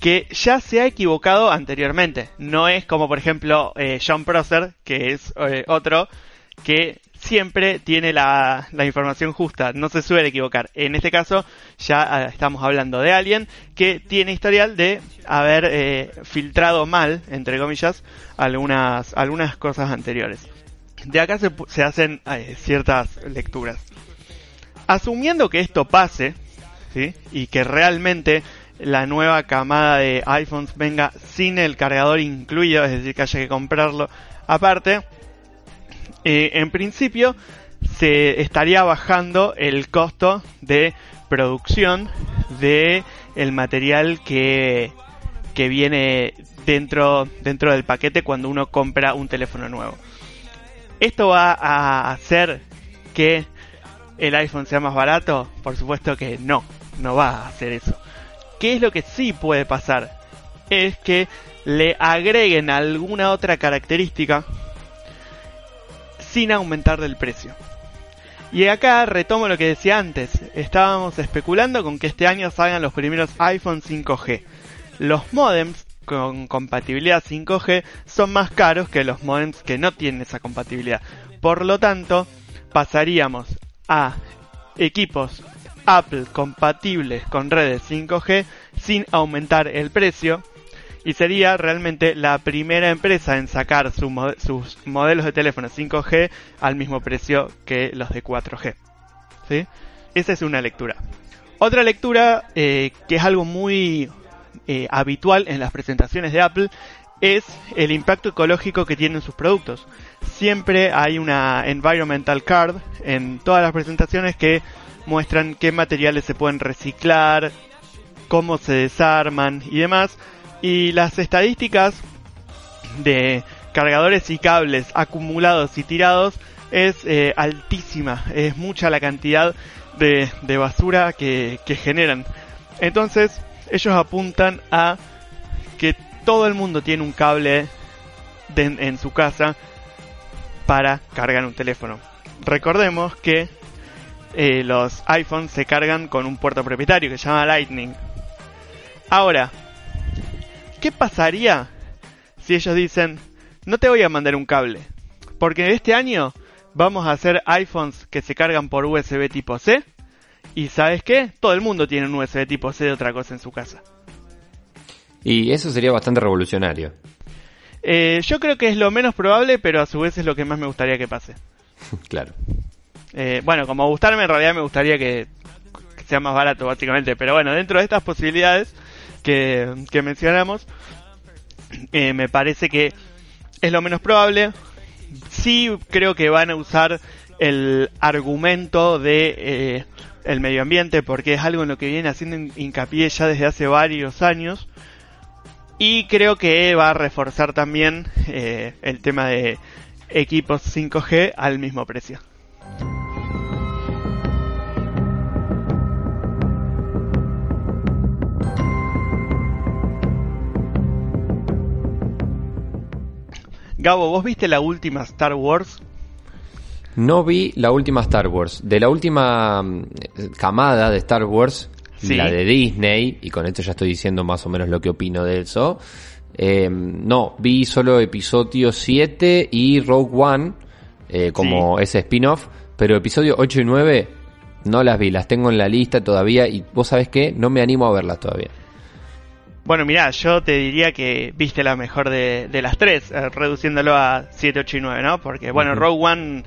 que ya se ha equivocado anteriormente. No es como por ejemplo eh, John Prosser, que es eh, otro, que siempre tiene la, información justa, no se suele equivocar. En este caso ya ah, estamos hablando de alguien que tiene historial de haber eh, filtrado mal, entre comillas, algunas, algunas cosas anteriores. De acá se, se hacen ciertas lecturas. Asumiendo que esto pase, ¿sí? Y que realmente la nueva camada de iPhones venga sin el cargador incluido, es decir, que haya que comprarlo aparte, eh, en principio se estaría bajando el costo de producción de el material que, que viene dentro, dentro del paquete cuando uno compra un teléfono nuevo. Esto va a hacer que el iPhone sea más barato? Por supuesto que no, no va a hacer eso. ¿Qué es lo que sí puede pasar? Es que le agreguen alguna otra característica sin aumentar del precio. Y acá retomo lo que decía antes. Estábamos especulando con que este año salgan los primeros iPhone 5G. Los modems con compatibilidad 5G son más caros que los modems que no tienen esa compatibilidad. Por lo tanto, pasaríamos a equipos Apple compatibles con redes 5G sin aumentar el precio y sería realmente la primera empresa en sacar sus modelos de teléfono 5G al mismo precio que los de 4G. ¿Sí? Esa es una lectura. Otra lectura eh, que es algo muy eh, habitual en las presentaciones de Apple es el impacto ecológico que tienen sus productos. Siempre hay una environmental card en todas las presentaciones que muestran qué materiales se pueden reciclar, cómo se desarman y demás. Y las estadísticas de cargadores y cables acumulados y tirados es eh, altísima, es mucha la cantidad de, basura que, generan. Entonces, ellos apuntan a que todo el mundo tiene un cable en su casa para cargar un teléfono. Recordemos que eh, los iPhones se cargan con un puerto propietario que se llama Lightning. Ahora, ¿qué pasaría si ellos dicen, no te voy a mandar un cable? Porque este año vamos a hacer iPhones que se cargan por USB tipo C. Y sabes qué? Todo el mundo tiene un USB tipo C de otra cosa en su casa. Y eso sería bastante revolucionario. Eh, yo creo que es lo menos probable, pero a su vez es lo que más me gustaría que pase. [LAUGHS] claro. Eh, bueno, como gustarme, en realidad me gustaría que, sea más barato, básicamente. Pero bueno, dentro de estas posibilidades que, mencionamos, eh, me parece que es lo menos probable. Sí creo que van a usar el argumento de eh, el medio ambiente porque es algo en lo que viene haciendo hincapié ya desde hace varios años y creo que va a reforzar también eh, el tema de equipos 5G al mismo precio. Gabo, ¿vos viste la última Star Wars? No vi la última Star Wars. De la última mm, camada de Star Wars, la de Disney, y con esto ya estoy diciendo más o menos lo que opino de eso. Eh, no, vi solo episodio 7 y Rogue One eh, como ese spin-off, pero episodio 8 y 9 no las vi, las tengo en la lista todavía y vos sabés qué, no me animo a verlas todavía. Bueno, mirá, yo te diría que viste la mejor de, las tres, eh, reduciéndolo a 7, 8 y 9, ¿no? Porque, bueno, Rogue One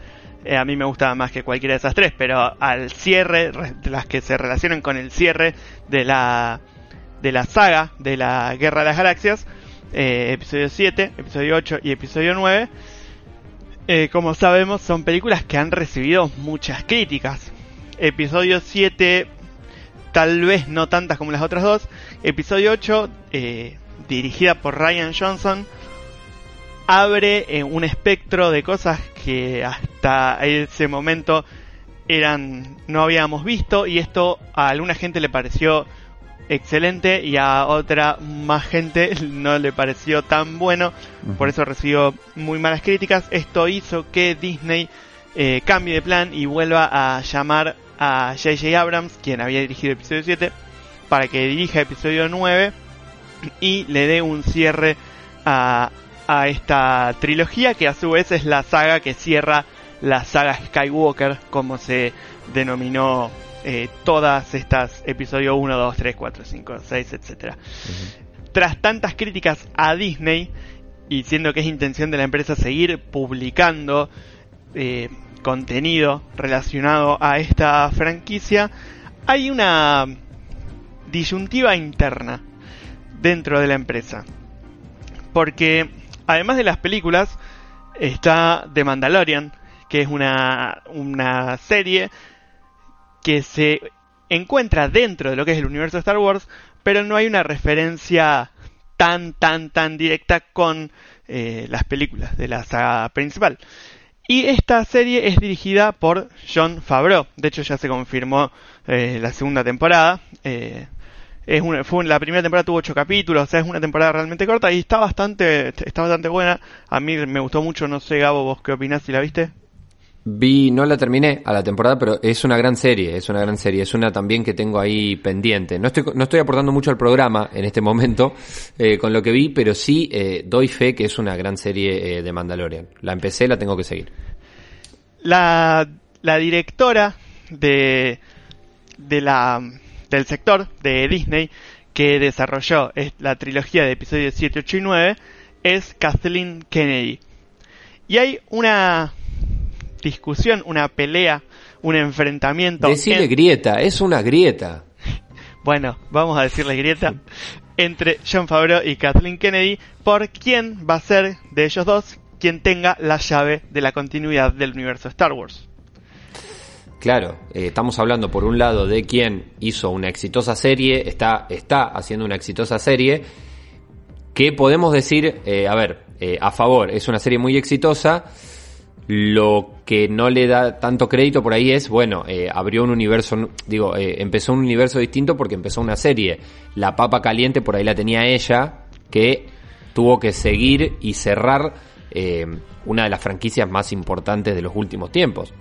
eh, a mí me gusta más que cualquiera de esas tres, pero al cierre, las que se relacionan con el cierre de la, de la saga de la Guerra de las Galaxias, eh, episodio 7, episodio 8 y episodio 9, como sabemos, son películas que han recibido muchas críticas. Episodio 7 tal vez no tantas como las otras dos. Episodio 8, eh, dirigida por Ryan Johnson, abre eh, un espectro de cosas que hasta ese momento eran no habíamos visto y esto a alguna gente le pareció excelente y a otra más gente [LAUGHS] no le pareció tan bueno, por eso recibió muy malas críticas. Esto hizo que Disney eh, cambie de plan y vuelva a llamar a J.J. Abrams, quien había dirigido episodio 7, para que dirija episodio 9 y le dé un cierre a, a esta trilogía, que a su vez es la saga que cierra la saga Skywalker, como se denominó eh, todas estas episodios 1, 2, 3, 4, 5, 6, etc. Tras tantas críticas a Disney, y siendo que es intención de la empresa seguir publicando eh, contenido relacionado a esta franquicia, hay una disyuntiva interna dentro de la empresa. Porque además de las películas, está The Mandalorian, que es una, una serie que se encuentra dentro de lo que es el universo de Star Wars, pero no hay una referencia tan, tan, tan directa con eh, las películas de la saga principal. Y esta serie es dirigida por John Favreau. De hecho, ya se confirmó eh, la segunda temporada. Eh, es una, fue, la primera temporada tuvo ocho capítulos, o sea, es una temporada realmente corta y está bastante, está bastante buena. A mí me gustó mucho, no sé, Gabo, vos qué opinás si la viste. Vi, no la terminé a la temporada, pero es una gran serie, es una gran serie, es una también que tengo ahí pendiente. No estoy, no estoy aportando mucho al programa en este momento [LAUGHS] eh, con lo que vi, pero sí eh, doy fe que es una gran serie eh, de Mandalorian. La empecé, la tengo que seguir. La, la directora de, de la, del sector de Disney que desarrolló la trilogía de episodios 7, 8 y 9 es Kathleen Kennedy. Y hay una discusión, una pelea, un enfrentamiento. Decirle grieta, es una grieta. [LAUGHS] bueno, vamos a decirle grieta. entre John Favreau y Kathleen Kennedy por quién va a ser de ellos dos quien tenga la llave de la continuidad del universo Star Wars. Claro, eh, estamos hablando por un lado de quien hizo una exitosa serie, está, está haciendo una exitosa serie, que podemos decir, eh, a ver, eh, a favor, es una serie muy exitosa, lo que no le da tanto crédito por ahí es, bueno, abrió un universo, digo, empezó un universo distinto porque empezó una serie. La papa caliente por ahí la tenía ella, que tuvo que seguir y cerrar una de las franquicias más importantes de los últimos tiempos.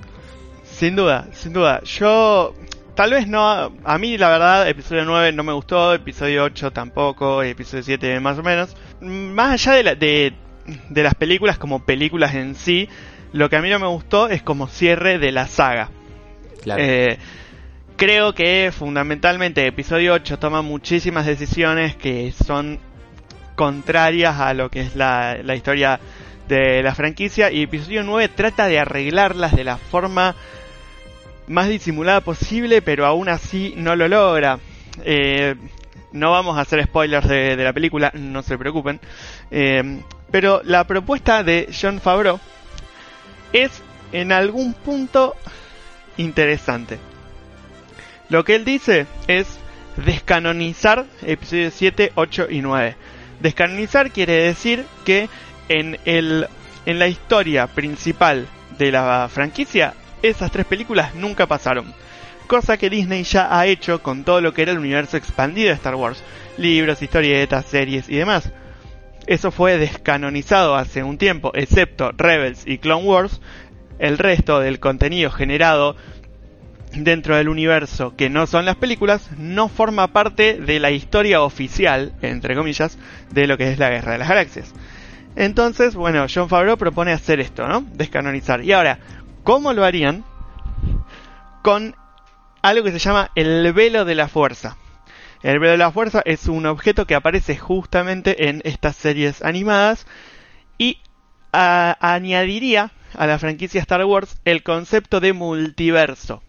Sin duda, sin duda. Yo tal vez no, a mí la verdad, episodio 9 no me gustó, episodio 8 tampoco, episodio 7 más o menos. Más allá de, la, de, de las películas como películas en sí, lo que a mí no me gustó es como cierre de la saga. Claro. Eh, creo que fundamentalmente episodio 8 toma muchísimas decisiones que son contrarias a lo que es la, la historia de la franquicia y episodio 9 trata de arreglarlas de la forma más disimulada posible, pero aún así no lo logra. Eh, no vamos a hacer spoilers de, la película, no se preocupen. Eh, pero la propuesta de John Favreau es en algún punto interesante. Lo que él dice es descanonizar episodios 7, 8 y 9. Descanonizar quiere decir que en, el, en la historia principal de la franquicia, esas tres películas nunca pasaron. Cosa que Disney ya ha hecho con todo lo que era el universo expandido de Star Wars. Libros, historietas, series y demás. Eso fue descanonizado hace un tiempo, excepto Rebels y Clone Wars. El resto del contenido generado dentro del universo que no son las películas no forma parte de la historia oficial, entre comillas, de lo que es la Guerra de las Galaxias. Entonces, bueno, John Favreau propone hacer esto, ¿no? Descanonizar. Y ahora, ¿cómo lo harían? Con algo que se llama el velo de la fuerza. El velo de la fuerza es un objeto que aparece justamente en estas series animadas y añadiría a la franquicia Star Wars el concepto de multiverso.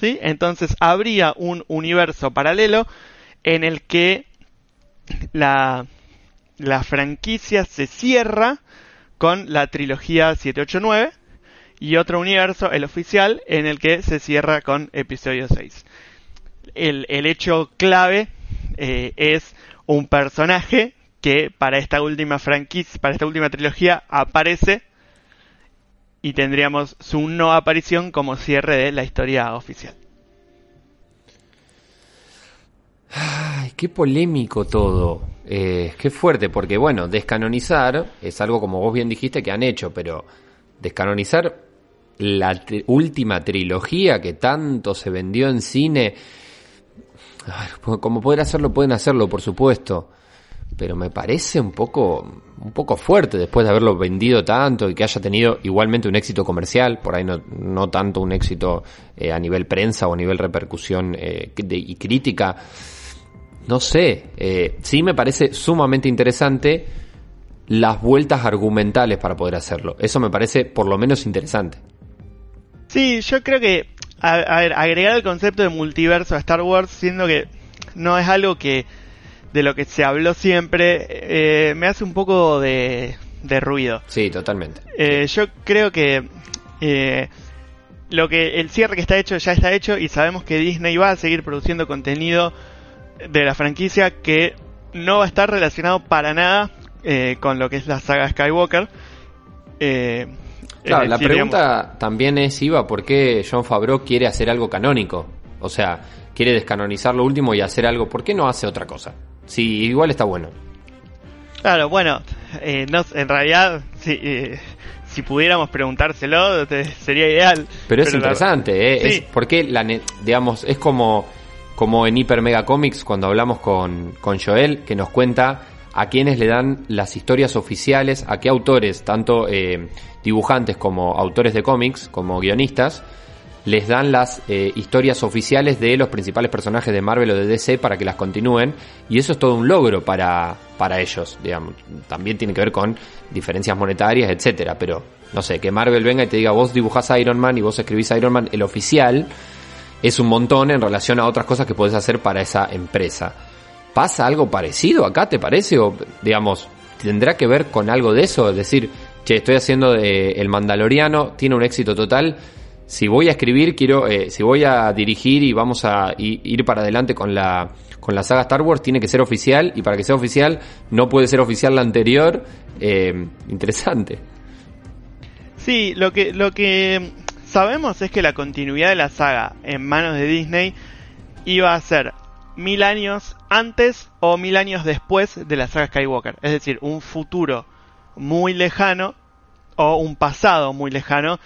¿Sí? Entonces habría un universo paralelo en el que la, la franquicia se cierra con la trilogía 789 y otro universo, el oficial, en el que se cierra con episodio 6. El, el hecho clave eh, es un personaje que para esta última franquicia, para esta última trilogía aparece y tendríamos su no aparición como cierre de la historia oficial. Ay, qué polémico todo. Eh, qué fuerte, porque bueno, descanonizar es algo como vos bien dijiste que han hecho, pero descanonizar la última trilogía que tanto se vendió en cine, como poder hacerlo, pueden hacerlo, por supuesto, pero me parece un poco, un poco fuerte después de haberlo vendido tanto y que haya tenido igualmente un éxito comercial, por ahí no, no tanto un éxito eh, a nivel prensa o a nivel repercusión eh, y crítica. No sé, eh, sí me parece sumamente interesante las vueltas argumentales para poder hacerlo. Eso me parece por lo menos interesante. Sí, yo creo que a, a ver, agregar el concepto de multiverso a Star Wars, siendo que no es algo que de lo que se habló siempre, eh, me hace un poco de, de ruido. Sí, totalmente. Eh, yo creo que eh, lo que el cierre que está hecho ya está hecho y sabemos que Disney va a seguir produciendo contenido de la franquicia que no va a estar relacionado para nada eh, con lo que es la saga Skywalker. Eh, Claro, la digamos, pregunta también es, Iva, ¿por qué John Favreau quiere hacer algo canónico? O sea, quiere descanonizar lo último y hacer algo. ¿Por qué no hace otra cosa? Sí, igual está bueno. Claro, bueno, eh, no, en realidad, si, eh, si pudiéramos preguntárselo, te- sería ideal. Pero es interesante, ¿eh? Sí. Es porque, la, digamos, es como, como en Hyper Mega Comics cuando hablamos con, con Joel, que nos cuenta a quienes le dan las historias oficiales, a qué autores, tanto eh, dibujantes como autores de cómics, como guionistas, les dan las eh, historias oficiales de los principales personajes de Marvel o de DC para que las continúen y eso es todo un logro para, para ellos, digamos. También tiene que ver con diferencias monetarias, etcétera, pero no sé, que Marvel venga y te diga vos dibujás Iron Man y vos escribís Iron Man, el oficial es un montón en relación a otras cosas que podés hacer para esa empresa. ¿Pasa algo parecido acá, te parece? O, digamos, ¿tendrá que ver con algo de eso? Es decir, che, estoy haciendo de El Mandaloriano, tiene un éxito total. Si voy a escribir, quiero, eh, si voy a dirigir y vamos a ir para adelante con la, con la saga Star Wars, tiene que ser oficial. Y para que sea oficial, no puede ser oficial la anterior. Eh, interesante. Sí, lo que, lo que sabemos es que la continuidad de la saga en manos de Disney iba a ser mil años antes o mil años después de la saga Skywalker. Es decir, un futuro muy lejano o un pasado muy lejano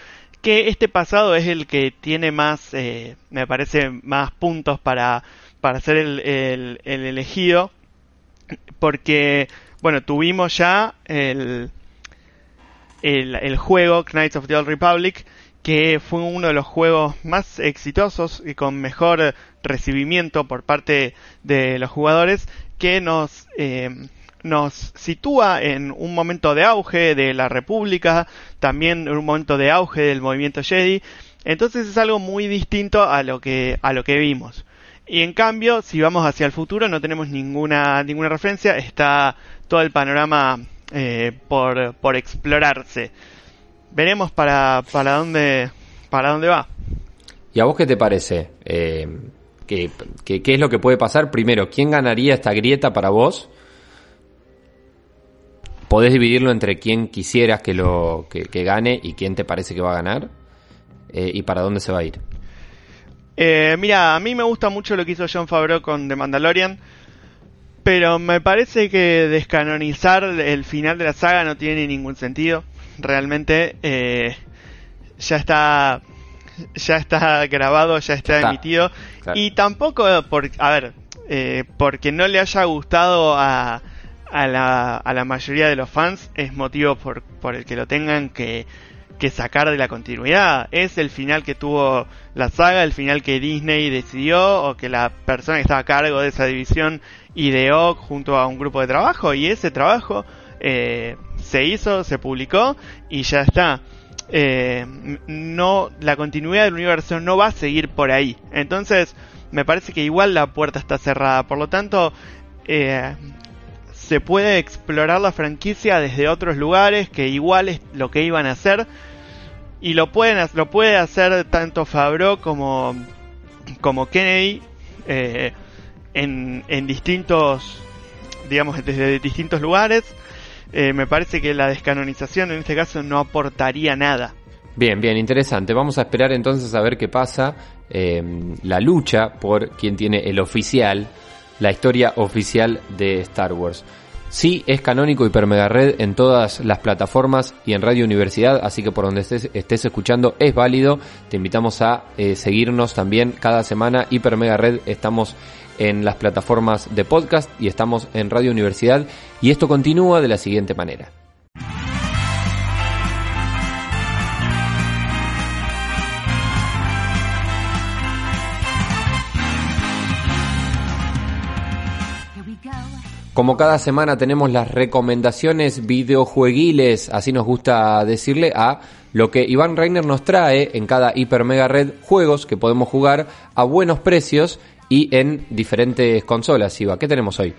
que este pasado es el que tiene más, eh, me parece, más puntos para, para ser el, el, el elegido, porque, bueno, tuvimos ya el, el, el, juego Knights of the Old Republic, que fue uno de los juegos más exitosos y con mejor recibimiento por parte de los jugadores, que nos, eh, nos sitúa en un momento de auge de la República, también en un momento de auge del movimiento Jedi. Entonces es algo muy distinto a lo que, a lo que vimos. Y en cambio, si vamos hacia el futuro, no tenemos ninguna, ninguna referencia, está todo el panorama eh, por, por explorarse. Veremos para, para dónde para dónde va. ¿Y a vos qué te parece? Eh, ¿qué, qué, qué es lo que puede pasar? Primero, ¿quién ganaría esta grieta para vos? podés dividirlo entre quién quisieras que lo que, que gane y quién te parece que va a ganar eh, y para dónde se va a ir. Eh, mira, a mí me gusta mucho lo que hizo John Favreau con The Mandalorian, pero me parece que descanonizar el final de la saga no tiene ningún sentido. Realmente eh, ya está ya está grabado, ya está, está. emitido claro. y tampoco por a ver eh, porque no le haya gustado a a la, a la mayoría de los fans es motivo por, por el que lo tengan que, que sacar de la continuidad. Es el final que tuvo la saga, el final que Disney decidió o que la persona que estaba a cargo de esa división ideó junto a un grupo de trabajo y ese trabajo eh, se hizo, se publicó y ya está. Eh, no, la continuidad del universo no va a seguir por ahí. Entonces, me parece que igual la puerta está cerrada. Por lo tanto, eh, se puede explorar la franquicia desde otros lugares que igual es lo que iban a hacer y lo pueden lo puede hacer tanto Fabro como como Kennedy eh, en, en, distintos digamos desde distintos lugares eh, me parece que la descanonización en este caso no aportaría nada Bien, bien, interesante. Vamos a esperar entonces a ver qué pasa. Eh, la lucha por quien tiene el oficial, la historia oficial de Star Wars. Sí, es canónico Hiper Mega Red en todas las plataformas y en Radio Universidad, así que por donde estés, estés escuchando es válido. Te invitamos a eh, seguirnos también cada semana. Hiper Mega Red estamos en las plataformas de podcast y estamos en Radio Universidad. Y esto continúa de la siguiente manera. Como cada semana tenemos las recomendaciones videojueguiles, así nos gusta decirle, a lo que Iván Reiner nos trae en cada Hiper Mega Red juegos que podemos jugar a buenos precios y en diferentes consolas. Iva, ¿qué tenemos hoy?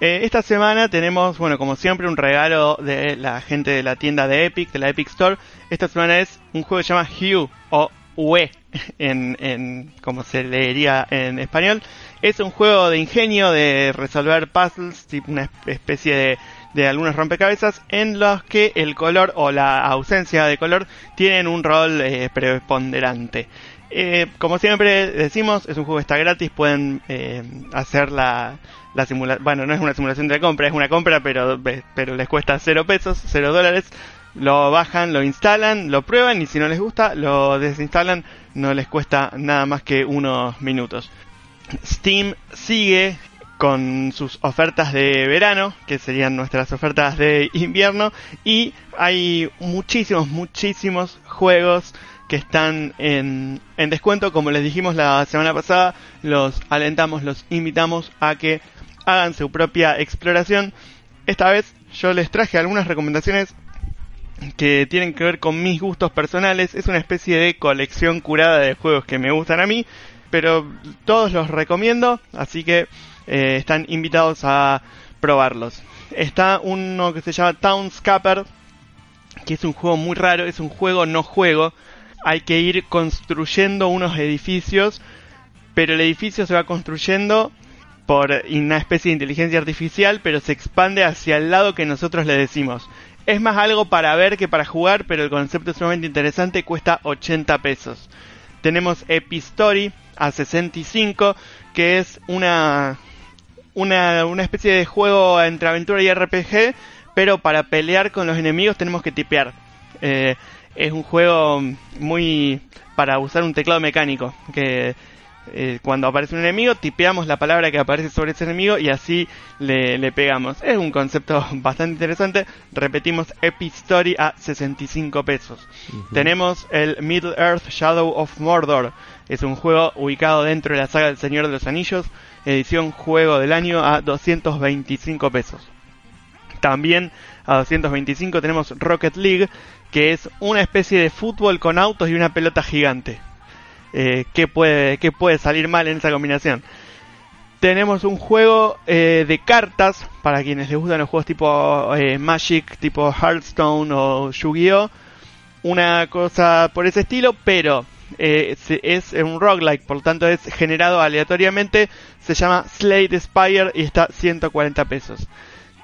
Eh, esta semana tenemos, bueno, como siempre, un regalo de la gente de la tienda de Epic, de la Epic Store. Esta semana es un juego que se llama Hue o UE, [LAUGHS] en, en como se leería en español. Es un juego de ingenio, de resolver puzzles, tipo una especie de, de algunos rompecabezas en los que el color o la ausencia de color tienen un rol eh, preponderante. Eh, como siempre decimos, es un juego que está gratis, pueden eh, hacer la, la simulación, bueno, no es una simulación de compra, es una compra, pero, pero les cuesta cero pesos, cero dólares, lo bajan, lo instalan, lo prueban y si no les gusta, lo desinstalan, no les cuesta nada más que unos minutos. Steam sigue con sus ofertas de verano, que serían nuestras ofertas de invierno, y hay muchísimos, muchísimos juegos que están en, en, descuento, como les dijimos la semana pasada, los alentamos, los invitamos a que hagan su propia exploración. Esta vez yo les traje algunas recomendaciones que tienen que ver con mis gustos personales, es una especie de colección curada de juegos que me gustan a mí, pero todos los recomiendo, así que eh, están invitados a probarlos. Está uno que se llama Townscaper, que es un juego muy raro, es un juego no juego. Hay que ir construyendo unos edificios, pero el edificio se va construyendo por una especie de inteligencia artificial, pero se expande hacia el lado que nosotros le decimos. Es más algo para ver que para jugar, pero el concepto es sumamente interesante, cuesta 80 pesos. Tenemos Epistory, a 65, que es una, una, una especie de juego entre aventura y RPG, pero para pelear con los enemigos tenemos que tipear. Eh, es un juego muy para usar un teclado mecánico, que eh, cuando aparece un enemigo, tipeamos la palabra que aparece sobre ese enemigo y así le, pegamos. Es un concepto [LAUGHS] bastante interesante. Repetimos Epistory a 65 pesos. Tenemos el Middle Earth Shadow of Mordor. Es un juego ubicado dentro de la saga del Señor de los Anillos. Edición juego del año a 225 pesos. También a 225 tenemos Rocket League, que es una especie de fútbol con autos y una pelota gigante. Eh, ¿qué, puede, ¿Qué puede salir mal en esa combinación? Tenemos un juego eh, de cartas, para quienes les gustan los juegos tipo eh, Magic, tipo Hearthstone o Yu-Gi-Oh! Una cosa por ese estilo, pero es un roguelike, por lo tanto es generado aleatoriamente. Se llama Slade Spire y está 140 pesos.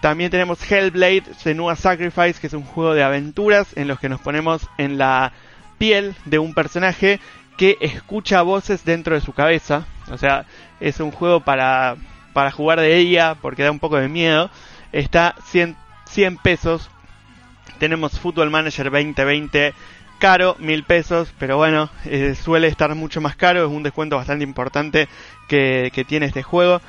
También tenemos Hellblade, Senua Sacrifice, que es un juego de aventuras en los que nos ponemos en la piel de un personaje que escucha voces dentro de su cabeza. O sea, es un juego para, para jugar de ella porque da un poco de miedo. Está 100, 100 pesos. Tenemos Football Manager 2020 caro, mil pesos, pero bueno, eh, suele estar mucho más caro, es un descuento bastante importante que, que, tiene este juego.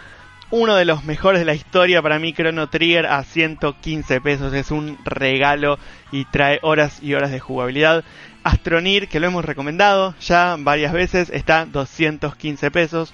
Uno de los mejores de la historia para mí, Chrono Trigger, a 115 pesos, es un regalo y trae horas y horas de jugabilidad. Astronir, que lo hemos recomendado ya varias veces, está 215 pesos.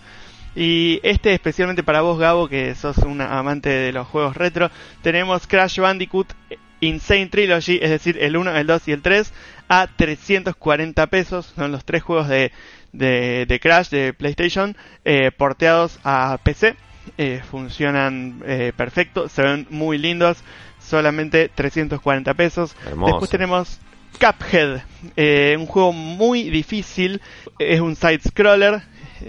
Y este especialmente para vos, Gabo, que sos un amante de los juegos retro, tenemos Crash Bandicoot Insane Trilogy, es decir, el 1, el 2 y el 3, a 340 pesos. Son los tres juegos de, de, Crash de PlayStation eh, porteados a PC. Eh, funcionan eh, perfecto, se ven muy lindos. Solamente 340 pesos. Después tenemos Cuphead, eh, un juego muy difícil, es un side-scroller,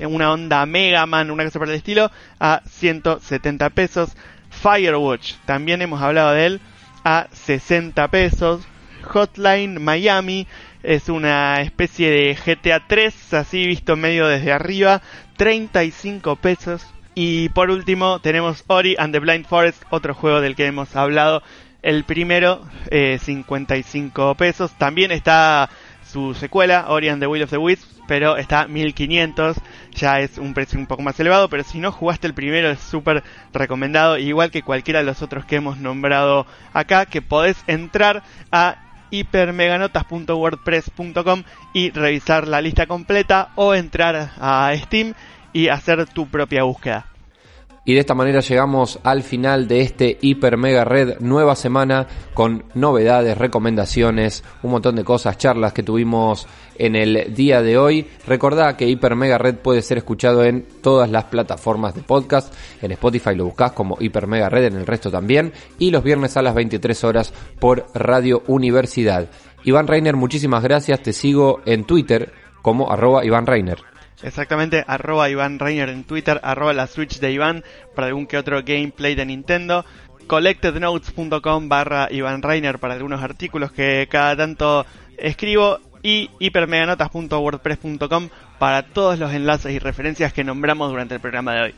una onda Mega Man, una cosa por el estilo, a 170 pesos. Firewatch, también hemos hablado de él, a 60 pesos. Hotline Miami es una especie de GTA 3, así visto medio desde arriba, 35 pesos. Y por último tenemos Ori and the Blind Forest, otro juego del que hemos hablado el primero, eh, 55 pesos. También está su secuela, Ori and the Will of the Wisps, pero está 1500. Ya es un precio un poco más elevado, pero si no jugaste el primero es súper recomendado, igual que cualquiera de los otros que hemos nombrado acá, que podés entrar a hipermeganotas.wordpress.com y revisar la lista completa o entrar a Steam y hacer tu propia búsqueda. Y de esta manera llegamos al final de este Hiper Mega Red, nueva semana con novedades, recomendaciones, un montón de cosas, charlas que tuvimos en el día de hoy. Recordá que Hiper Mega Red puede ser escuchado en todas las plataformas de podcast. En Spotify lo buscás como Hiper Mega Red, en el resto también. Y los viernes a las 23 horas por Radio Universidad. Iván Reiner, muchísimas gracias. Te sigo en Twitter como arroba Iván Reiner. Exactamente, arroba Iván Reiner en Twitter, arroba la Switch de Iván para algún que otro gameplay de Nintendo. Collectednotes.com barra Iván Reiner para algunos artículos que cada tanto escribo y hipermeganotas.wordpress.com para todos los enlaces y referencias que nombramos durante el programa de hoy.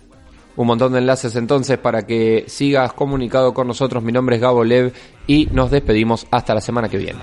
Un montón de enlaces entonces para que sigas comunicado con nosotros. Mi nombre es Gabo Lev y nos despedimos hasta la semana que viene.